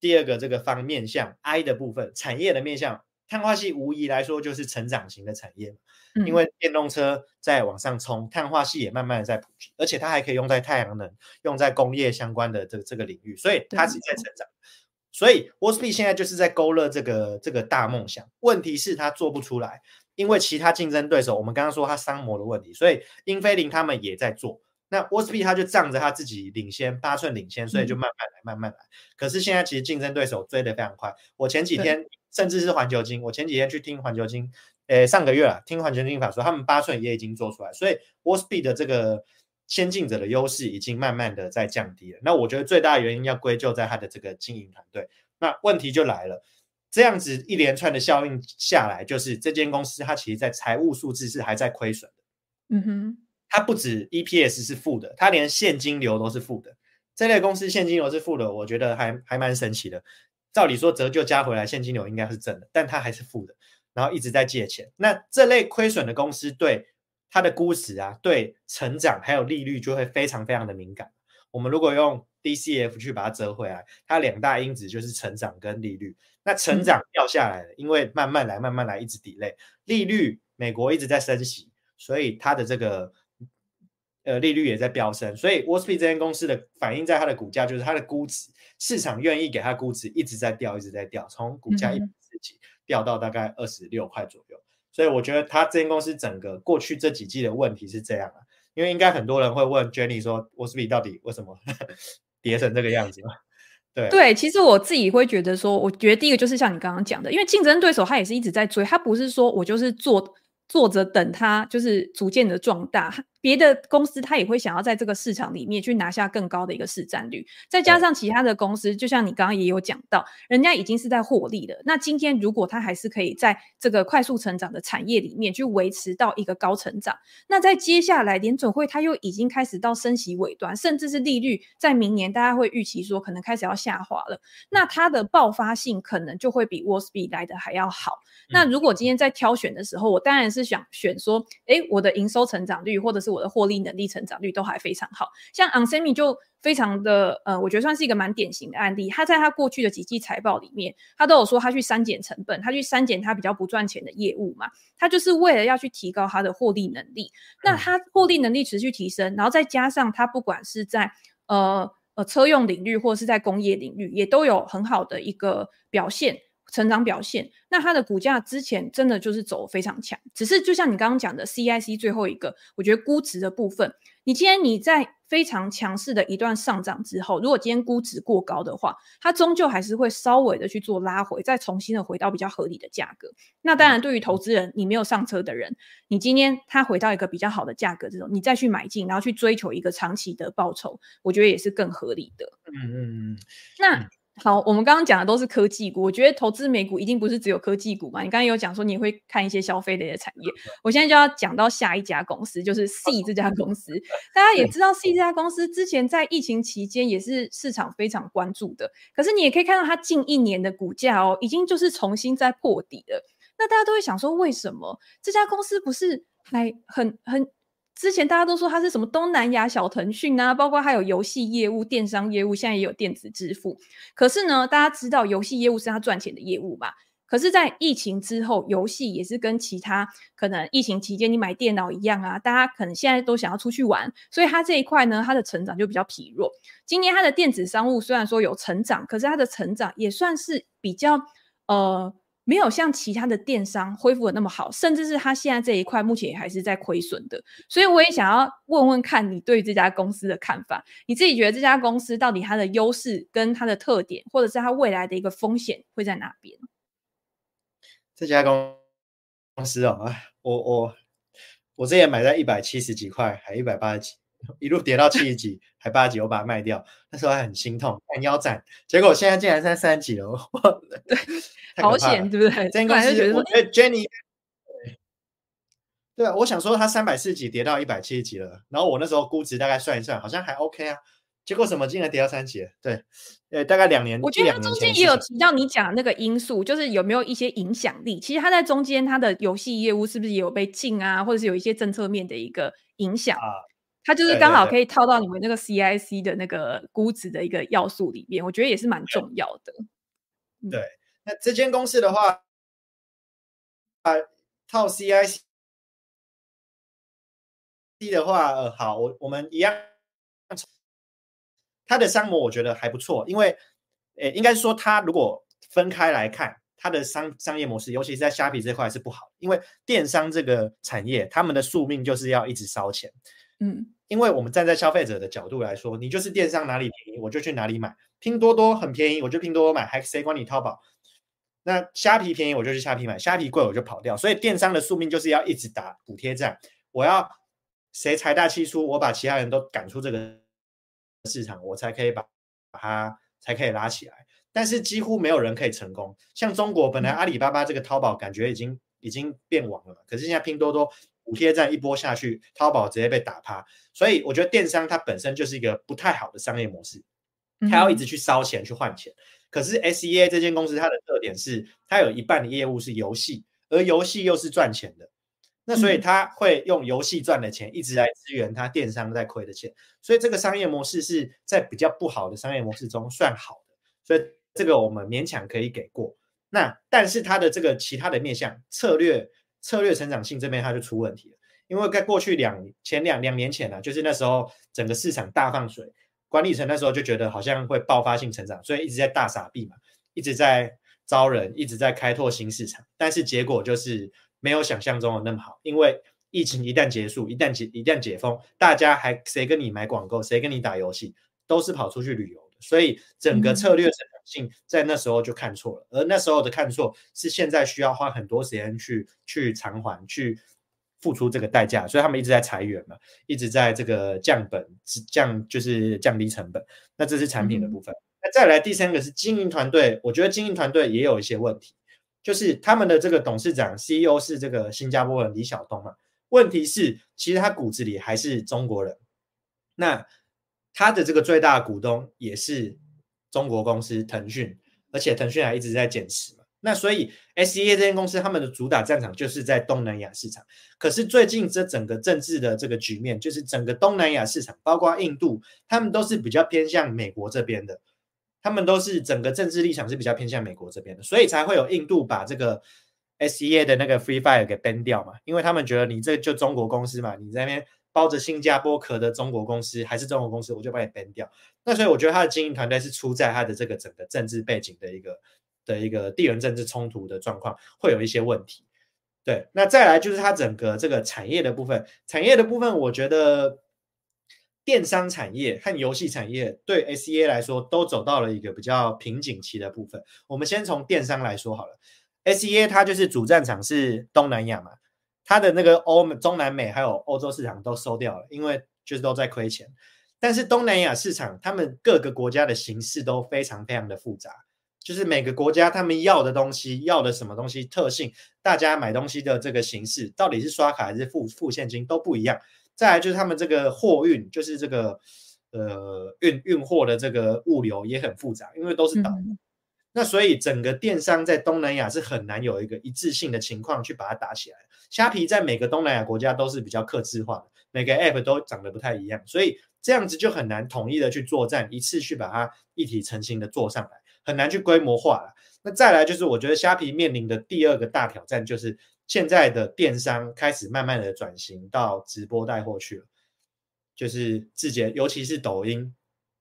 第二个这个方面向 I 的部分，产业的面向，碳化系无疑来说就是成长型的产业，嗯、因为电动车在往上冲，碳化系也慢慢的在普及，而且它还可以用在太阳能，用在工业相关的这个这个领域，所以它是在成长。所以 Wolfspeed 现在就是在勾勒这个这个大梦想，问题是它做不出来，因为其他竞争对手，我们刚刚说它商模的问题，所以英飞凌他们也在做。那 Wolfspeed 他就仗着他自己领先八寸领先，所以就慢慢来，慢慢来。可是现在其实竞争对手追得非常快。我前几天甚至是环球金，我前几天去听环球金，诶，上个月啊，听环球金法说，他们八寸也已经做出来，所以 Wolfspeed 的这个先进者的优势已经慢慢的在降低了。那我觉得最大的原因要归咎在他的这个经营团队。那问题就来了，这样子一连串的效应下来，就是这间公司它其实在财务数字是还在亏损的。嗯哼。它不止 EPS 是负的，它连现金流都是负的。这类公司现金流是负的，我觉得还还蛮神奇的。照理说折旧加回来，现金流应该是正的，但它还是负的，然后一直在借钱。那这类亏损的公司，对它的估值啊，对成长还有利率就会非常非常的敏感。我们如果用 DCF 去把它折回来，它两大因子就是成长跟利率。那成长掉下来了，因为慢慢来，慢慢来，一直 delay。利率美国一直在升息，所以它的这个。呃，利率也在飙升，所以 Wolfspeed 这间公司的反映在它的股价，就是它的估值，市场愿意给它估值一直在掉，一直在掉，从股价一百四几掉到大概二十六块左右。所以我觉得它这间公司整个过去这几季的问题是这样啊，因为应该很多人会问 Jenny 说，Wolfspeed 到底为什么 跌成这个样子嘛？对对，其实我自己会觉得说，我觉得第一个就是像你刚刚讲的，因为竞争对手他也是一直在追，他不是说我就是做。坐着等它就是逐渐的壮大，别的公司它也会想要在这个市场里面去拿下更高的一个市占率，再加上其他的公司，就像你刚刚也有讲到，人家已经是在获利的。那今天如果它还是可以在这个快速成长的产业里面去维持到一个高成长，那在接下来联准会它又已经开始到升息尾端，甚至是利率在明年大家会预期说可能开始要下滑了，那它的爆发性可能就会比 w a l l s p e e d 来的还要好。那如果今天在挑选的时候，我当然是想选说，诶，我的营收成长率或者是我的获利能力成长率都还非常好。像 onsemi 就非常的，呃，我觉得算是一个蛮典型的案例。他在他过去的几季财报里面，他都有说他去删减成本，他去删减他比较不赚钱的业务嘛，他就是为了要去提高他的获利能力。那他获利能力持续提升，然后再加上他不管是在呃呃车用领域或是在工业领域，也都有很好的一个表现。成长表现，那它的股价之前真的就是走非常强，只是就像你刚刚讲的 CIC 最后一个，我觉得估值的部分，你今天你在非常强势的一段上涨之后，如果今天估值过高的话，它终究还是会稍微的去做拉回，再重新的回到比较合理的价格。那当然，对于投资人，你没有上车的人，你今天它回到一个比较好的价格这种，你再去买进，然后去追求一个长期的报酬，我觉得也是更合理的。嗯嗯嗯，那。好，我们刚刚讲的都是科技股，我觉得投资美股一定不是只有科技股嘛。你刚刚有讲说你也会看一些消费类的产业，我现在就要讲到下一家公司，就是 Seagate 这家公司。大家也知道 Seagate 这家公司之前在疫情期间也是市场非常关注的，可是你也可以看到它近一年的股价哦，已经就是重新在破底了。那大家都会想说，为什么这家公司不是还很很之前大家都说它是什么东南亚小腾讯啊，包括还有游戏业务、电商业务，现在也有电子支付。可是呢，大家知道游戏业务是它赚钱的业务嘛？可是，在疫情之后，游戏也是跟其他可能疫情期间你买电脑一样啊，大家可能现在都想要出去玩，所以它这一块呢，它的成长就比较疲弱。今年它的电子商务虽然说有成长，可是它的成长也算是比较呃，没有像其他的电商恢复的那么好，甚至是它现在这一块目前也还是在亏损的。所以我也想要问问看你对这家公司的看法，你自己觉得这家公司到底它的优势跟它的特点，或者是它未来的一个风险会在哪边？这家公司哦，我我我之前买在一百七十几块，还一百八十几，一路跌到七十几，还八十几，我把它卖掉，那时候还很心痛，很腰斩。结果现在竟然在三十几了，对，好险，对不对？这间公司，我觉得 Jenny，对啊，我想说它三百四十几跌到一百七十几了，然后我那时候估值大概算一算，好像还 OK 啊。结果什么竟然跌到三级？对，呃，大概两年。我觉得它中间也有提到你讲的那个因素，就是有没有一些影响力。其实它在中间，它的游戏业务是不是也有被禁啊，或者是有一些政策面的一个影响？啊，它就是刚好可以套到你们那个 CIC 的那个估值的一个要素里面，我觉得也是蛮重要的。对，那这间公司的话，啊，套 CIC 的话，呃，好，我我们一样。它的商模我觉得还不错，因为，诶，应该说它如果分开来看，它的商商业模式，尤其是在虾皮这块是不好，因为电商这个产业，他们的宿命就是要一直烧钱，嗯，因为我们站在消费者的角度来说，你就是电商哪里便宜我就去哪里买，拼多多很便宜我就拼多多买，还谁管你淘宝？那虾皮便宜我就去虾皮买，虾皮贵我就跑掉，所以电商的宿命就是要一直打补贴战，我要谁财大气粗，我把其他人都赶出这个。市场我才可以把把它才可以拉起来，但是几乎没有人可以成功。像中国本来阿里巴巴这个淘宝感觉已经已经变网了，可是现在拼多多补贴战一波下去，淘宝直接被打趴。所以我觉得电商它本身就是一个不太好的商业模式，它要一直去烧钱去换钱。可是 SEA 这间公司它的特点是，它有一半的业务是游戏，而游戏又是赚钱的。那所以他会用游戏赚的钱一直来支援他电商在亏的钱，所以这个商业模式是在比较不好的商业模式中算好的，所以这个我们勉强可以给过。那但是它的这个其他的面向策略策略成长性这边它就出问题了，因为在过去两前两两年前呢、啊，就是那时候整个市场大放水，管理层那时候就觉得好像会爆发性成长，所以一直在大傻币嘛，一直在招人，一直在开拓新市场，但是结果就是。没有想象中的那么好，因为疫情一旦结束，一旦解一旦解封，大家还谁跟你买广告，谁跟你打游戏，都是跑出去旅游的，所以整个策略成长性在那时候就看错了，而那时候的看错是现在需要花很多时间去去偿还，去付出这个代价，所以他们一直在裁员嘛，一直在这个降本降就是降低成本，那这是产品的部分，那再来第三个是经营团队，我觉得经营团队也有一些问题。就是他们的这个董事长 CEO 是这个新加坡人李晓东嘛？问题是，其实他骨子里还是中国人。那他的这个最大股东也是中国公司腾讯，而且腾讯还一直在减持嘛。那所以 SEA 这间公司他们的主打战场就是在东南亚市场。可是最近这整个政治的这个局面，就是整个东南亚市场，包括印度，他们都是比较偏向美国这边的。他们都是整个政治立场是比较偏向美国这边的，所以才会有印度把这个 SEA 的那个 Free Fire 给 ban 掉嘛，因为他们觉得你这就中国公司嘛，你在那边包着新加坡壳的中国公司还是中国公司，我就把你 ban 掉。那所以我觉得他的经营团队是出在他的这个整个政治背景的一个的一个地缘政治冲突的状况，会有一些问题。对，那再来就是他整个这个产业的部分，产业的部分我觉得。电商产业和游戏产业对 SEA 来说都走到了一个比较瓶颈期的部分。我们先从电商来说好了，SEA 它就是主战场是东南亚嘛，它的那个欧美、中南美还有欧洲市场都收掉了，因为就是都在亏钱。但是东南亚市场，他们各个国家的形式都非常非常的复杂，就是每个国家他们要的东西、要的什么东西特性，大家买东西的这个形式，到底是刷卡还是付付现金都不一样。再来就是他们这个货运，就是这个呃运运货的这个物流也很复杂，因为都是岛。嗯、那所以整个电商在东南亚是很难有一个一致性的情况去把它打起来。虾皮在每个东南亚国家都是比较克制化的，每个 App 都长得不太一样，所以这样子就很难统一的去作战，一次去把它一体成型的做上来，很难去规模化了。那再来就是，我觉得虾皮面临的第二个大挑战就是，现在的电商开始慢慢的转型到直播带货去了，就是字节，尤其是抖音，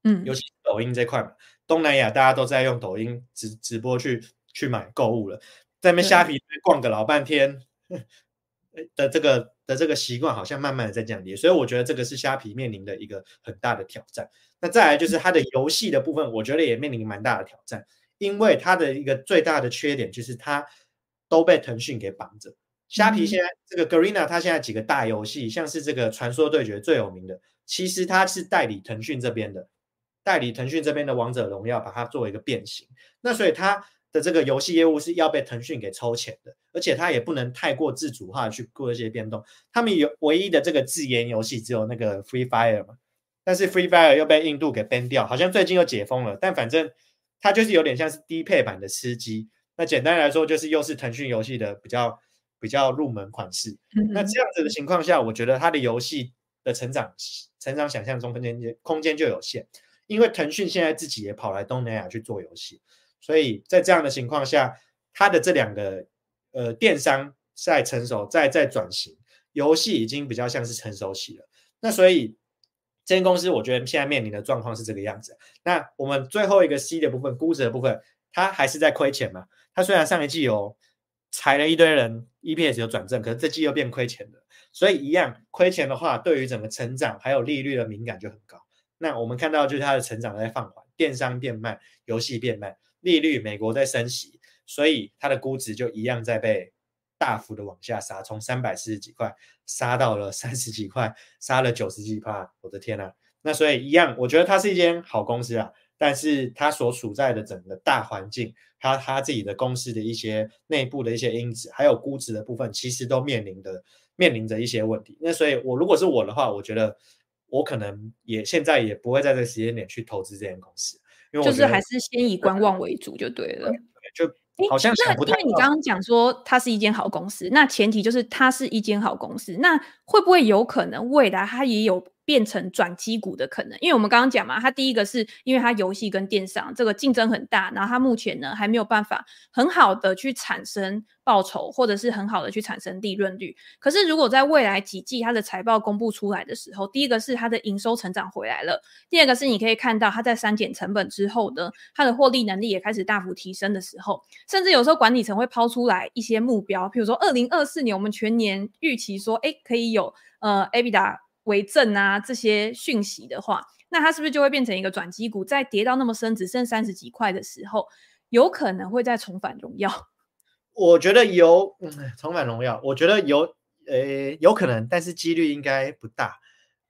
嗯，尤其是抖音这块嘛，东南亚大家都在用抖音直直播去去买购物了，在那边虾皮逛个老半天的这个的这个习惯，好像慢慢的在降低，所以我觉得这个是虾皮面临的一个很大的挑战。那再来就是它的游戏的部分，我觉得也面临蛮大的挑战。因为它的一个最大的缺点就是它都被腾讯给绑着。虾皮现在这个 Garena，它现在几个大游戏，像是这个传说对决最有名的，其实它是代理腾讯这边的，代理腾讯这边的王者荣耀，把它作为一个变形。那所以它的这个游戏业务是要被腾讯给抽钱的，而且它也不能太过自主化去做一些变动。他们有唯一的这个自研游戏只有那个 Free Fire 嘛，但是 Free Fire 又被印度给 ban 掉，好像最近又解封了，但反正。它就是有点像是低配版的吃鸡，那简单来说就是又是腾讯游戏的比较比较入门款式。嗯、那这样子的情况下，我觉得它的游戏的成长成长想象中空间空间就有限，因为腾讯现在自己也跑来东南亚去做游戏，所以在这样的情况下，它的这两个呃电商在成熟在在转型，游戏已经比较像是成熟期了。那所以。这间公司我觉得现在面临的状况是这个样子。那我们最后一个 C 的部分，估值的部分，它还是在亏钱嘛？它虽然上一季有裁了一堆人，EPS 有转正，可是这季又变亏钱了。所以一样亏钱的话，对于整个成长还有利率的敏感就很高。那我们看到就是它的成长在放缓，电商变慢，游戏变慢，利率美国在升息，所以它的估值就一样在被。大幅的往下杀，从三百四十几块杀到了三十几块，杀了九十几趴，我的天呐、啊！那所以一样，我觉得它是一间好公司啊，但是它所处在的整个大环境，还有它自己的公司的一些内部的一些因子，还有估值的部分，其实都面临的面临着一些问题。那所以，我如果是我的话，我觉得我可能也现在也不会在这个时间点去投资这间公司，因为就是还是先以观望为主就对了，就。好像那因为你刚刚讲说它是一间好公司，那前提就是它是一间好公司，那会不会有可能未来它也有？变成转机股的可能，因为我们刚刚讲嘛，它第一个是因为它游戏跟电商这个竞争很大，然后它目前呢还没有办法很好的去产生报酬，或者是很好的去产生利润率。可是如果在未来几季它的财报公布出来的时候，第一个是它的营收成长回来了，第二个是你可以看到它在删减成本之后呢，它的获利能力也开始大幅提升的时候，甚至有时候管理层会抛出来一些目标，比如说二零二四年我们全年预期说，哎，可以有呃 EBITDA。为证啊，这些讯息的话，那它是不是就会变成一个转机股？在跌到那么深，只剩三十几块的时候，有可能会再重返荣耀？我觉得有，嗯，重返荣耀，我觉得有，呃，有可能，但是几率应该不大。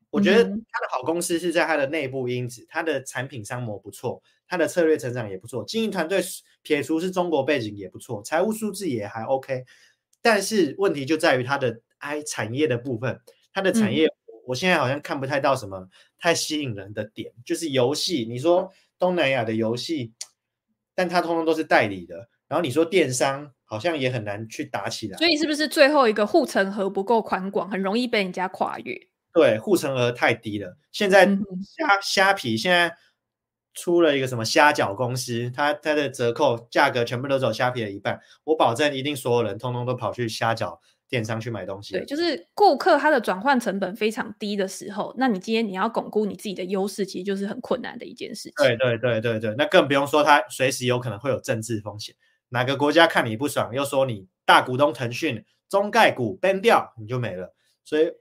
我觉得它的好公司是在它的内部因子，它的产品商模不错，它的策略成长也不错，经营团队撇除是中国背景也不错，财务数字也还 OK。但是问题就在于它的 I 产业的部分，它的产业、嗯。我现在好像看不太到什么太吸引人的点，就是游戏。你说东南亚的游戏，但它通通都是代理的。然后你说电商，好像也很难去打起来。所以是不是最后一个护城河不够宽广，很容易被人家跨越？对，护城河太低了。现在虾虾皮现在出了一个什么虾饺公司，它它的折扣价格全部都走虾皮的一半。我保证，一定所有人通通都跑去虾饺。电商去买东西，对，就是顾客他的转换成本非常低的时候，那你今天你要巩固你自己的优势，其实就是很困难的一件事情。对对对对对，那更不用说他随时有可能会有政治风险，哪个国家看你不爽，又说你大股东腾讯中概股 ban 掉，你就没了。所以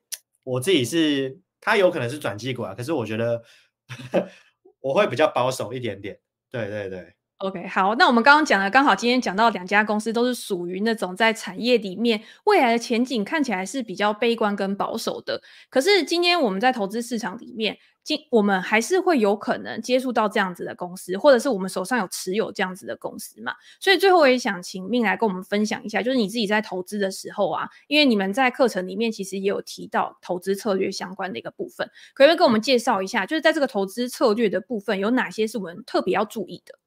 我自己是，他有可能是转机股啊，可是我觉得 我会比较保守一点点。对对对。OK，好，那我们刚刚讲了，刚好今天讲到两家公司都是属于那种在产业里面未来的前景看起来是比较悲观跟保守的。可是今天我们在投资市场里面，今我们还是会有可能接触到这样子的公司，或者是我们手上有持有这样子的公司嘛。所以最后我也想请命来跟我们分享一下，就是你自己在投资的时候啊，因为你们在课程里面其实也有提到投资策略相关的一个部分，可不可以跟我们介绍一下，就是在这个投资策略的部分有哪些是我们特别要注意的？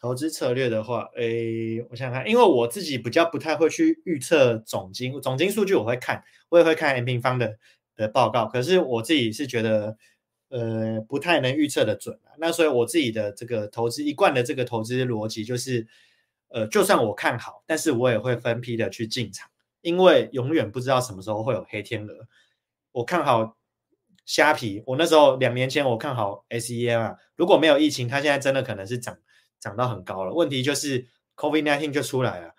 投资策略的话，诶，我想想看，因为我自己比较不太会去预测总金，总金数据我会看，我也会看 M 平方的的报告，可是我自己是觉得，呃，不太能预测的准啊。那所以我自己的这个投资一贯的这个投资逻辑就是，呃，就算我看好，但是我也会分批的去进场，因为永远不知道什么时候会有黑天鹅。我看好虾皮，我那时候两年前我看好 SEM 啊，如果没有疫情，它现在真的可能是涨涨到很高了。问题就是 COVID-19 就出来了。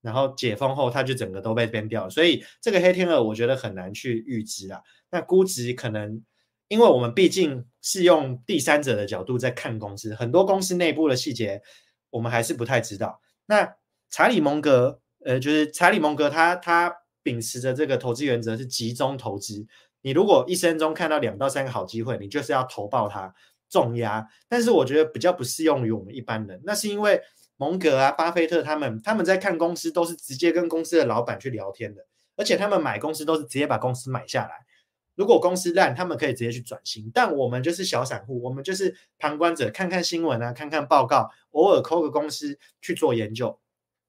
然后解封后，它就整个都被变掉了，所以这个黑天鹅我觉得很难去预知啊。那估值可能，因为我们毕竟是用第三者的角度在看公司，很多公司内部的细节我们还是不太知道。那查理蒙格，呃，就是查理蒙格他，他秉持着这个投资原则是集中投资。你如果一生中看到两到三个好机会，你就是要投爆它，重压。但是我觉得比较不适用于我们一般人，那是因为。蒙格啊，巴菲特他们他们在看公司都是直接跟公司的老板去聊天的，而且他们买公司都是直接把公司买下来。如果公司烂，他们可以直接去转型。但我们就是小散户，我们就是旁观者，看看新闻啊，看看报告，偶尔抠个公司去做研究。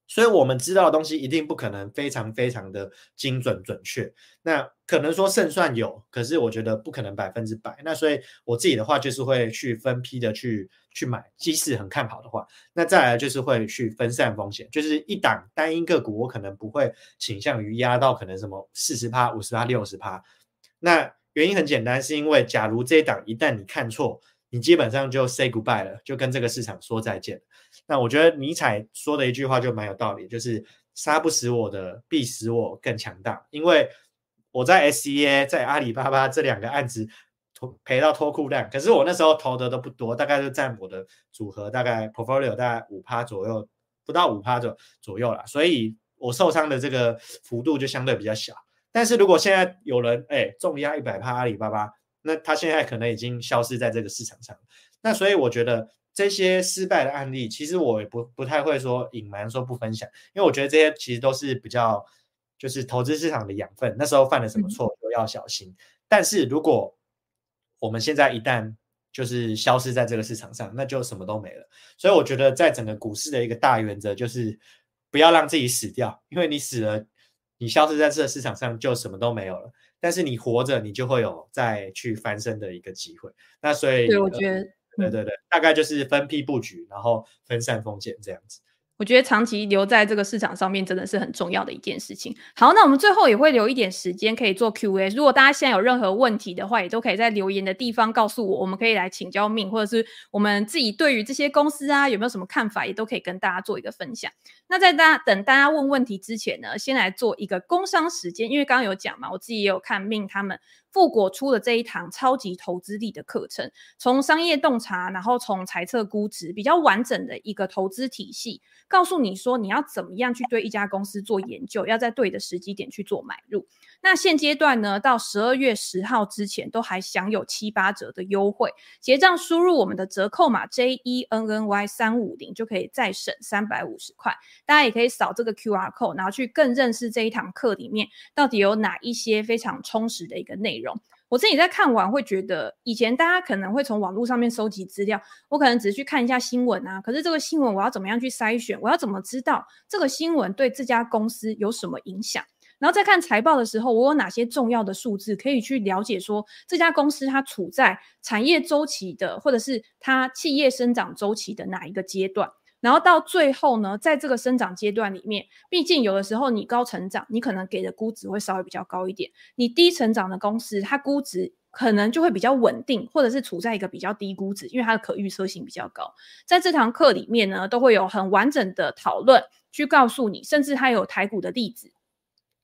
所以，我们知道的东西一定不可能非常非常的精准准确。那可能说胜算有，可是我觉得不可能百分之百。那所以我自己的话，就是会去分批的去去买，即使很看好的话。那再来就是会去分散风险，就是一档单一个股，我可能不会倾向于压到可能什么四十趴、五十趴、六十趴。那原因很简单，是因为假如这一档一旦你看错，你基本上就 say goodbye 了，就跟这个市场说再见。那我觉得尼采说的一句话就蛮有道理，就是杀不死我的，必使我更强大。因为我在 SEA 在阿里巴巴这两个案子投赔到脱裤烂，可是我那时候投的都不多，大概就占我的组合大概 portfolio 大概五趴左右，不到五趴左左右啦，所以我受伤的这个幅度就相对比较小。但是如果现在有人哎重压一百趴阿里巴巴，那他现在可能已经消失在这个市场上。那所以我觉得。这些失败的案例，其实我也不不太会说隐瞒，说不分享，因为我觉得这些其实都是比较就是投资市场的养分。那时候犯了什么错都要小心。嗯。但是如果我们现在一旦就是消失在这个市场上，那就什么都没了。所以我觉得在整个股市的一个大原则就是不要让自己死掉，因为你死了，你消失在这个市场上就什么都没有了。但是你活着，你就会有再去翻身的一个机会。那所以，对，我觉得。对对对，大概就是分批布局，然后分散风险这样子。我觉得长期留在这个市场上面真的是很重要的一件事情。好，那我们最后也会留一点时间可以做 Q&A。如果大家现在有任何问题的话，也都可以在留言的地方告诉我，我们可以来请教命或者是我们自己对于这些公司啊有没有什么看法，也都可以跟大家做一个分享。那在大家等大家问问题之前呢，先来做一个工商时间，因为刚刚有讲嘛，我自己也有看命他们。富果出了这一堂超级投资力的课程，从商业洞察，然后从财测估值，比较完整的一个投资体系，告诉你说你要怎么样去对一家公司做研究，要在对的时机点去做买入。那现阶段呢，到十二月十号之前都还享有七八折的优惠，结账输入我们的折扣码 J E N N Y 三五零就可以再省三百五十块。大家也可以扫这个 Q R code，然后去更认识这一堂课里面到底有哪一些非常充实的一个内容。我自己在看完会觉得，以前大家可能会从网络上面收集资料，我可能只是去看一下新闻啊，可是这个新闻我要怎么样去筛选？我要怎么知道这个新闻对这家公司有什么影响？然后在看财报的时候，我有哪些重要的数字可以去了解？说这家公司它处在产业周期的，或者是它企业生长周期的哪一个阶段？然后到最后呢，在这个生长阶段里面，毕竟有的时候你高成长，你可能给的估值会稍微比较高一点；你低成长的公司，它估值可能就会比较稳定，或者是处在一个比较低估值，因为它的可预测性比较高。在这堂课里面呢，都会有很完整的讨论，去告诉你，甚至它有台股的例子。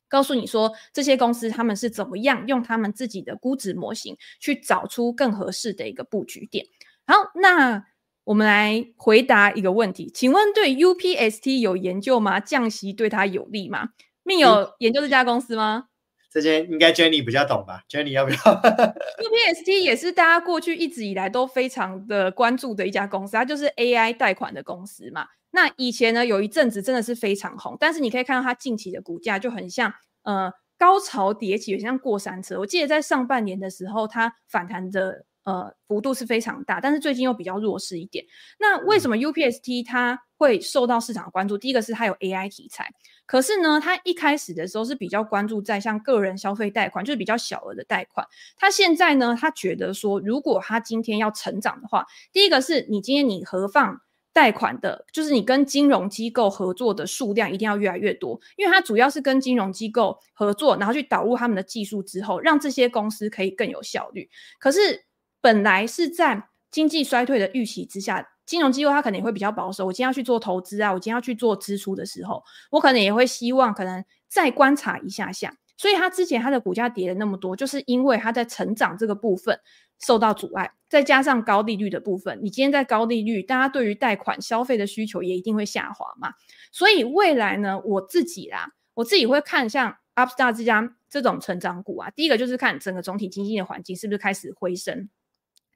告诉你说，这些公司他们是怎么样用他们自己的估值模型去找出更合适的一个布局点。好，那我们来回答一个问题，请问对 UPST 有研究吗？降息对它有利吗？Min 有研究这家公司吗？这些应该 Jenny 比较懂吧？Jenny 要不要？UPST 也是大家过去一直以来都非常的关注的一家公司，它就是 AI 贷款的公司嘛。那以前呢，有一阵子真的是非常红，但是你可以看到它近期的股价就很像，呃，高潮迭起，很像过山车。我记得在上半年的时候，它反弹的呃幅度是非常大，但是最近又比较弱势一点。那为什么 UPST 它会受到市场的关注？第一个是它有 AI 题材，可是呢，它一开始的时候是比较关注在像个人消费贷款，就是比较小额的贷款。它现在呢，它觉得说，如果它今天要成长的话，第一个是你今天你何放？贷款的，就是你跟金融机构合作的数量一定要越来越多，因为它主要是跟金融机构合作，然后去导入他们的技术之后，让这些公司可以更有效率。可是本来是在经济衰退的预期之下，金融机构它可能也会比较保守。我今天要去做投资啊，我今天要去做支出的时候，我可能也会希望可能再观察一下下。所以它之前它的股价跌了那么多，就是因为它在成长这个部分。受到阻碍，再加上高利率的部分，你今天在高利率，大家对于贷款消费的需求也一定会下滑嘛。所以未来呢，我自己啦，我自己会看像 Upstart 这家这种成长股啊。第一个就是看整个总体经济的环境是不是开始回升。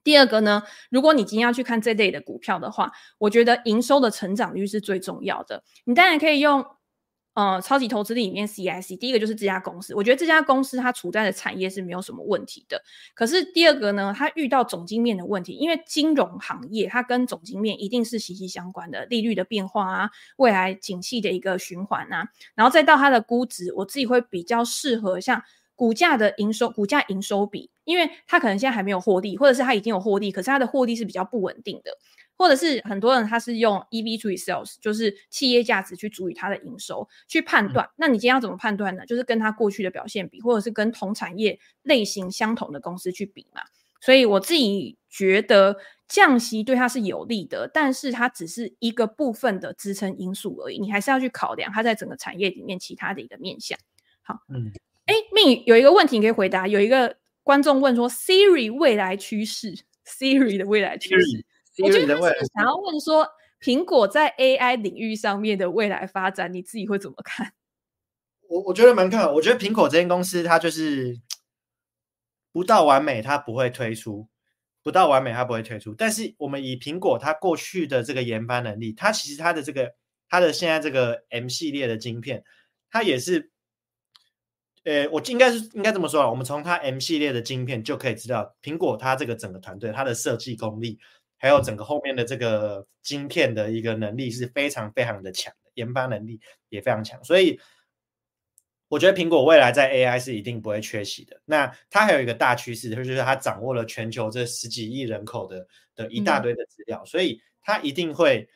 第二个呢，如果你今天要去看这类的股票的话，我觉得营收的成长率是最重要的。你当然可以用。呃，超级投资里面，CIC 第一个就是这家公司，我觉得这家公司它处在的产业是没有什么问题的。可是第二个呢，它遇到总经面的问题，因为金融行业它跟总经面一定是息息相关的，利率的变化啊，未来景气的一个循环啊，然后再到它的估值，我自己会比较适合像股价的营收、股价营收比，因为它可能现在还没有获利，或者是它已经有获利，可是它的获利是比较不稳定的。或者是很多人他是用 EV 除以 sales，就是企业价值去除以它的营收去判断。那你今天要怎么判断呢？就是跟它过去的表现比，或者是跟同产业类型相同的公司去比嘛。所以我自己觉得降息对它是有利的，但是它只是一个部分的支撑因素而已。你还是要去考量它在整个产业里面其他的一个面向。好，嗯，哎，命有一个问题你可以回答。有一个观众问说，Siri 未来趋势，Siri 的未来趋势。我觉得他是想要问说，苹果在 AI 领域上面的未来发展，你自己会怎么看？我我觉得蛮看好。我觉得苹果这间公司，它就是不到完美，它不会推出；不到完美，它不会推出。但是我们以苹果它过去的这个研发能力，它其实它的这个它的现在这个 M 系列的晶片，它也是，呃，我应该是应该这么说啊。我们从它 M 系列的晶片就可以知道，苹果它这个整个团队它的设计功力。还有整个后面的这个晶片的一个能力是非常非常的强的，研发能力也非常强，所以我觉得苹果未来在 AI 是一定不会缺席的。那它还有一个大趋势，就是它掌握了全球这十几亿人口的的一大堆的资料，嗯、所以它一定会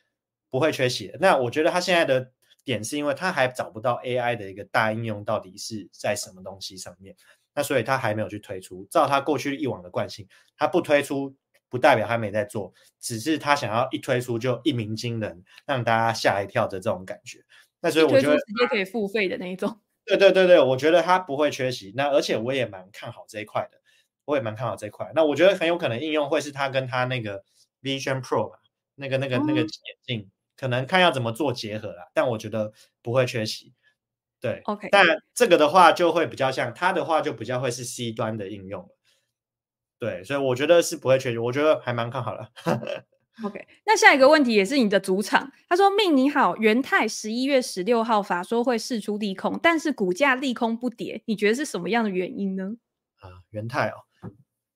不会缺席的。那我觉得它现在的点是因为他还找不到 AI 的一个大应用到底是在什么东西上面，那所以他还没有去推出。照他过去以往的惯性，他不推出。不代表他没在做，只是他想要一推出就一鸣惊人，让大家吓一跳的这种感觉。那所以我觉得直接可以付费的那一种。对对对对，我觉得他不会缺席。那而且我也蛮看好这一块的，我也蛮看好这一块。那我觉得很有可能应用会是他跟他那个 Vision Pro 那个那个那个眼镜，嗯、可能看要怎么做结合啦。但我觉得不会缺席。对，OK。但这个的话就会比较像，他的话就比较会是 C 端的应用了。对，所以我觉得是不会缺席，我觉得还蛮看好了。OK，那下一个问题也是你的主场。他说：“命你好，元泰十一月十六号法说会释出利空，但是股价利空不跌，你觉得是什么样的原因呢？”啊，元泰哦，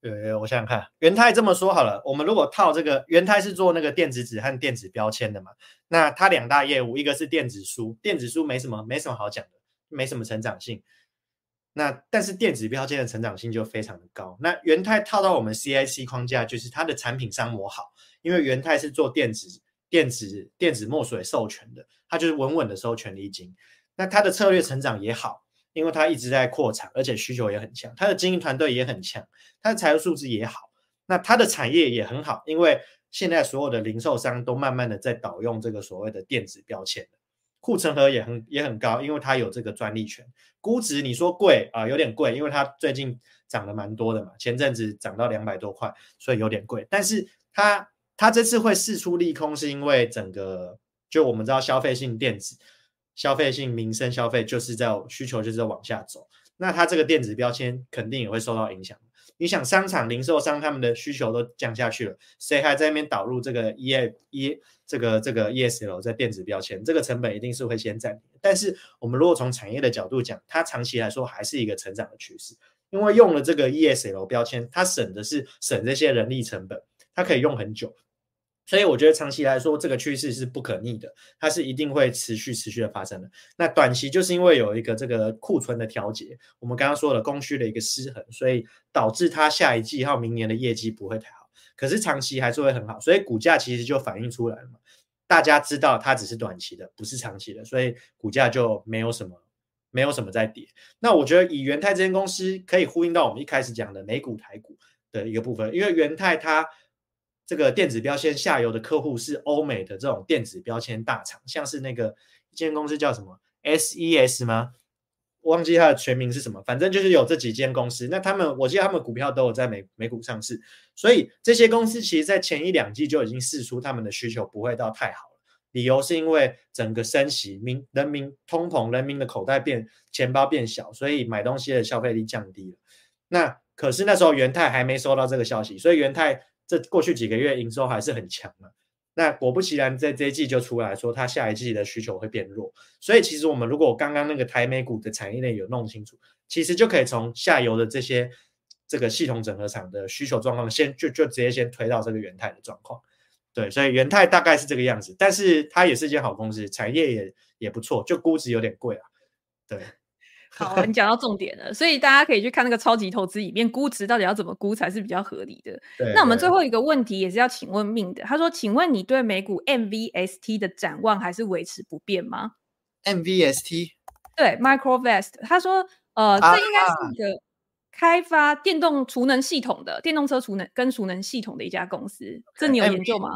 呃，我想想看，元泰这么说好了，我们如果套这个，元泰是做那个电子纸和电子标签的嘛，那它两大业务，一个是电子书，电子书没什么没什么好讲的，没什么成长性。那但是电子标签的成长性就非常的高。那元泰套到我们 CIC 框架，就是它的产品商模好，因为元泰是做电子电子电子墨水授权的，它就是稳稳的收权利金。那它的策略成长也好，因为它一直在扩产，而且需求也很强，它的经营团队也很强，它的财务数字也好。那它的产业也很好，因为现在所有的零售商都慢慢的在导用这个所谓的电子标签。护城河也很也很高，因为它有这个专利权。估值你说贵啊，有点贵，因为它最近涨得蛮多的嘛，前阵子涨到两百多块，所以有点贵。但是它它这次会释出利空，是因为整个就我们知道消费性电子、消费性民生消费就是在需求就是在往下走，那它这个电子标签肯定也会受到影响。你想商场零售商他们的需求都降下去了，谁还在那边导入这个 E E 这个这个 E S L 在电子标签，这个成本一定是会先占。但是我们如果从产业的角度讲，它长期来说还是一个成长的趋势，因为用了这个 ESL 标签，它省的是省这些人力成本，它可以用很久。所以我觉得长期来说，这个趋势是不可逆的，它是一定会持续持续的发生的。那短期就是因为有一个这个库存的调节，我们刚刚说了供需的一个失衡，所以导致它下一季还有明年的业绩不会太好。可是长期还是会很好，所以股价其实就反映出来了嘛。大家知道它只是短期的，不是长期的，所以股价就没有什么没有什么在跌。那我觉得以元泰这间公司可以呼应到我们一开始讲的美股台股的一个部分，因为元泰它。这个电子标签下游的客户是欧美的这种电子标签大厂，像是那个一间公司叫什么 SES 吗？忘记它的全名是什么，反正就是有这几间公司。那他们，我记得他们股票都有在美美股上市，所以这些公司其实在前一两季就已经试出他们的需求不会到太好了。理由是因为整个升息，民人民通膨，人民的口袋变钱包变小，所以买东西的消费力降低了。那可是那时候元泰还没收到这个消息，所以元泰。这过去几个月营收还是很强的，那果不其然，在这一季就出来说，它下一季的需求会变弱。所以其实我们如果刚刚那个台美股的产业链有弄清楚，其实就可以从下游的这些这个系统整合厂的需求状况，先就就直接先推到这个元泰的状况。对，所以元泰大概是这个样子，但是它也是一间好公司，产业也也不错，就估值有点贵啊。对。好，你讲到重点了，所以大家可以去看那个超级投资里面估值到底要怎么估才是比较合理的。那我们最后一个问题也是要请问命的，他说：“请问你对美股 MVST 的展望还是维持不变吗？”MVST 对 Microvest，他说：“呃，这应该是一个开发电动储能系统的电动车储能跟储能系统的一家公司，这你有研究吗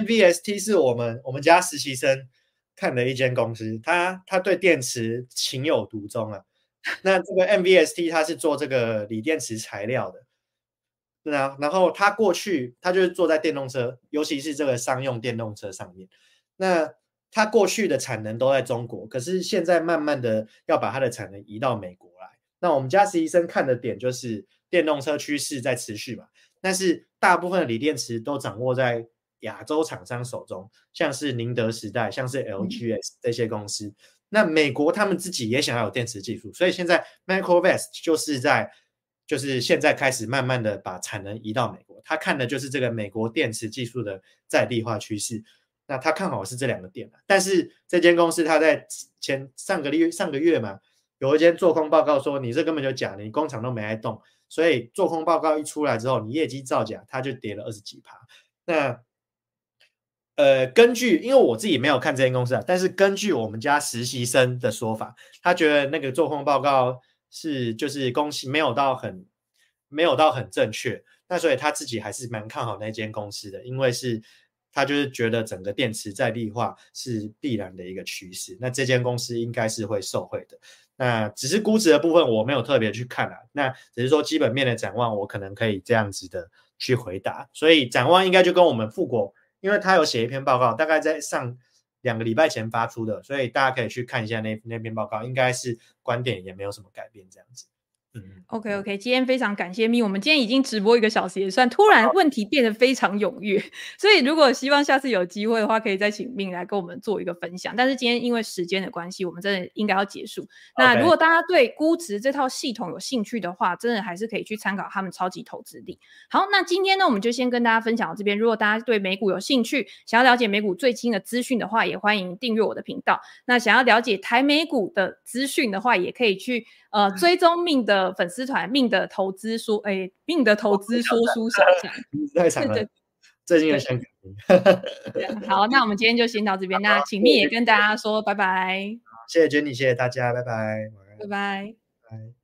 ？MVST 是我们我们家实习生看的一间公司，他他对电池情有独钟啊。” 那这个 MVST 它是做这个锂电池材料的，那然后它过去它就是做在电动车，尤其是这个商用电动车上面。那它过去的产能都在中国，可是现在慢慢的要把它的产能移到美国来。那我们家实习生看的点就是电动车趋势在持续嘛，但是大部分的锂电池都掌握在亚洲厂商手中，像是宁德时代，像是 LGS 这些公司。嗯那美国他们自己也想要有电池技术，所以现在 Microvast 就是在，就是现在开始慢慢的把产能移到美国。他看的就是这个美国电池技术的在地化趋势。那他看好是这两个点，但是这间公司他在前上个月上个月嘛，有一间做空报告说你这根本就假的，你工厂都没在动，所以做空报告一出来之后，你业绩造假，它就跌了二十几趴。那呃，根据因为我自己没有看这间公司啊，但是根据我们家实习生的说法，他觉得那个做空报告是就是公司没有到很没有到很正确，那所以他自己还是蛮看好那间公司的，因为是他就是觉得整个电池在地化是必然的一个趋势，那这间公司应该是会受惠的。那只是估值的部分我没有特别去看啊，那只是说基本面的展望，我可能可以这样子的去回答，所以展望应该就跟我们富国。因为他有写一篇报告，大概在上两个礼拜前发出的，所以大家可以去看一下那那篇报告，应该是观点也没有什么改变这样子。嗯，OK OK，今天非常感谢咪，我们今天已经直播一个小时，也算突然问题变得非常踊跃，所以如果希望下次有机会的话，可以再请咪来跟我们做一个分享。但是今天因为时间的关系，我们真的应该要结束。那如果大家对估值这套系统有兴趣的话，真的还是可以去参考他们超级投资力。好，那今天呢，我们就先跟大家分享到这边。如果大家对美股有兴趣，想要了解美股最新的资讯的话，也欢迎订阅我的频道。那想要了解台美股的资讯的话，也可以去。呃，追踪命的粉丝团，命的投资说，哎、欸，命的投资说书小讲，太长了，最近有想好，那我们今天就先到这边，那请命也跟大家说拜拜。谢谢 Jenny，谢谢大家，拜拜，拜拜，拜。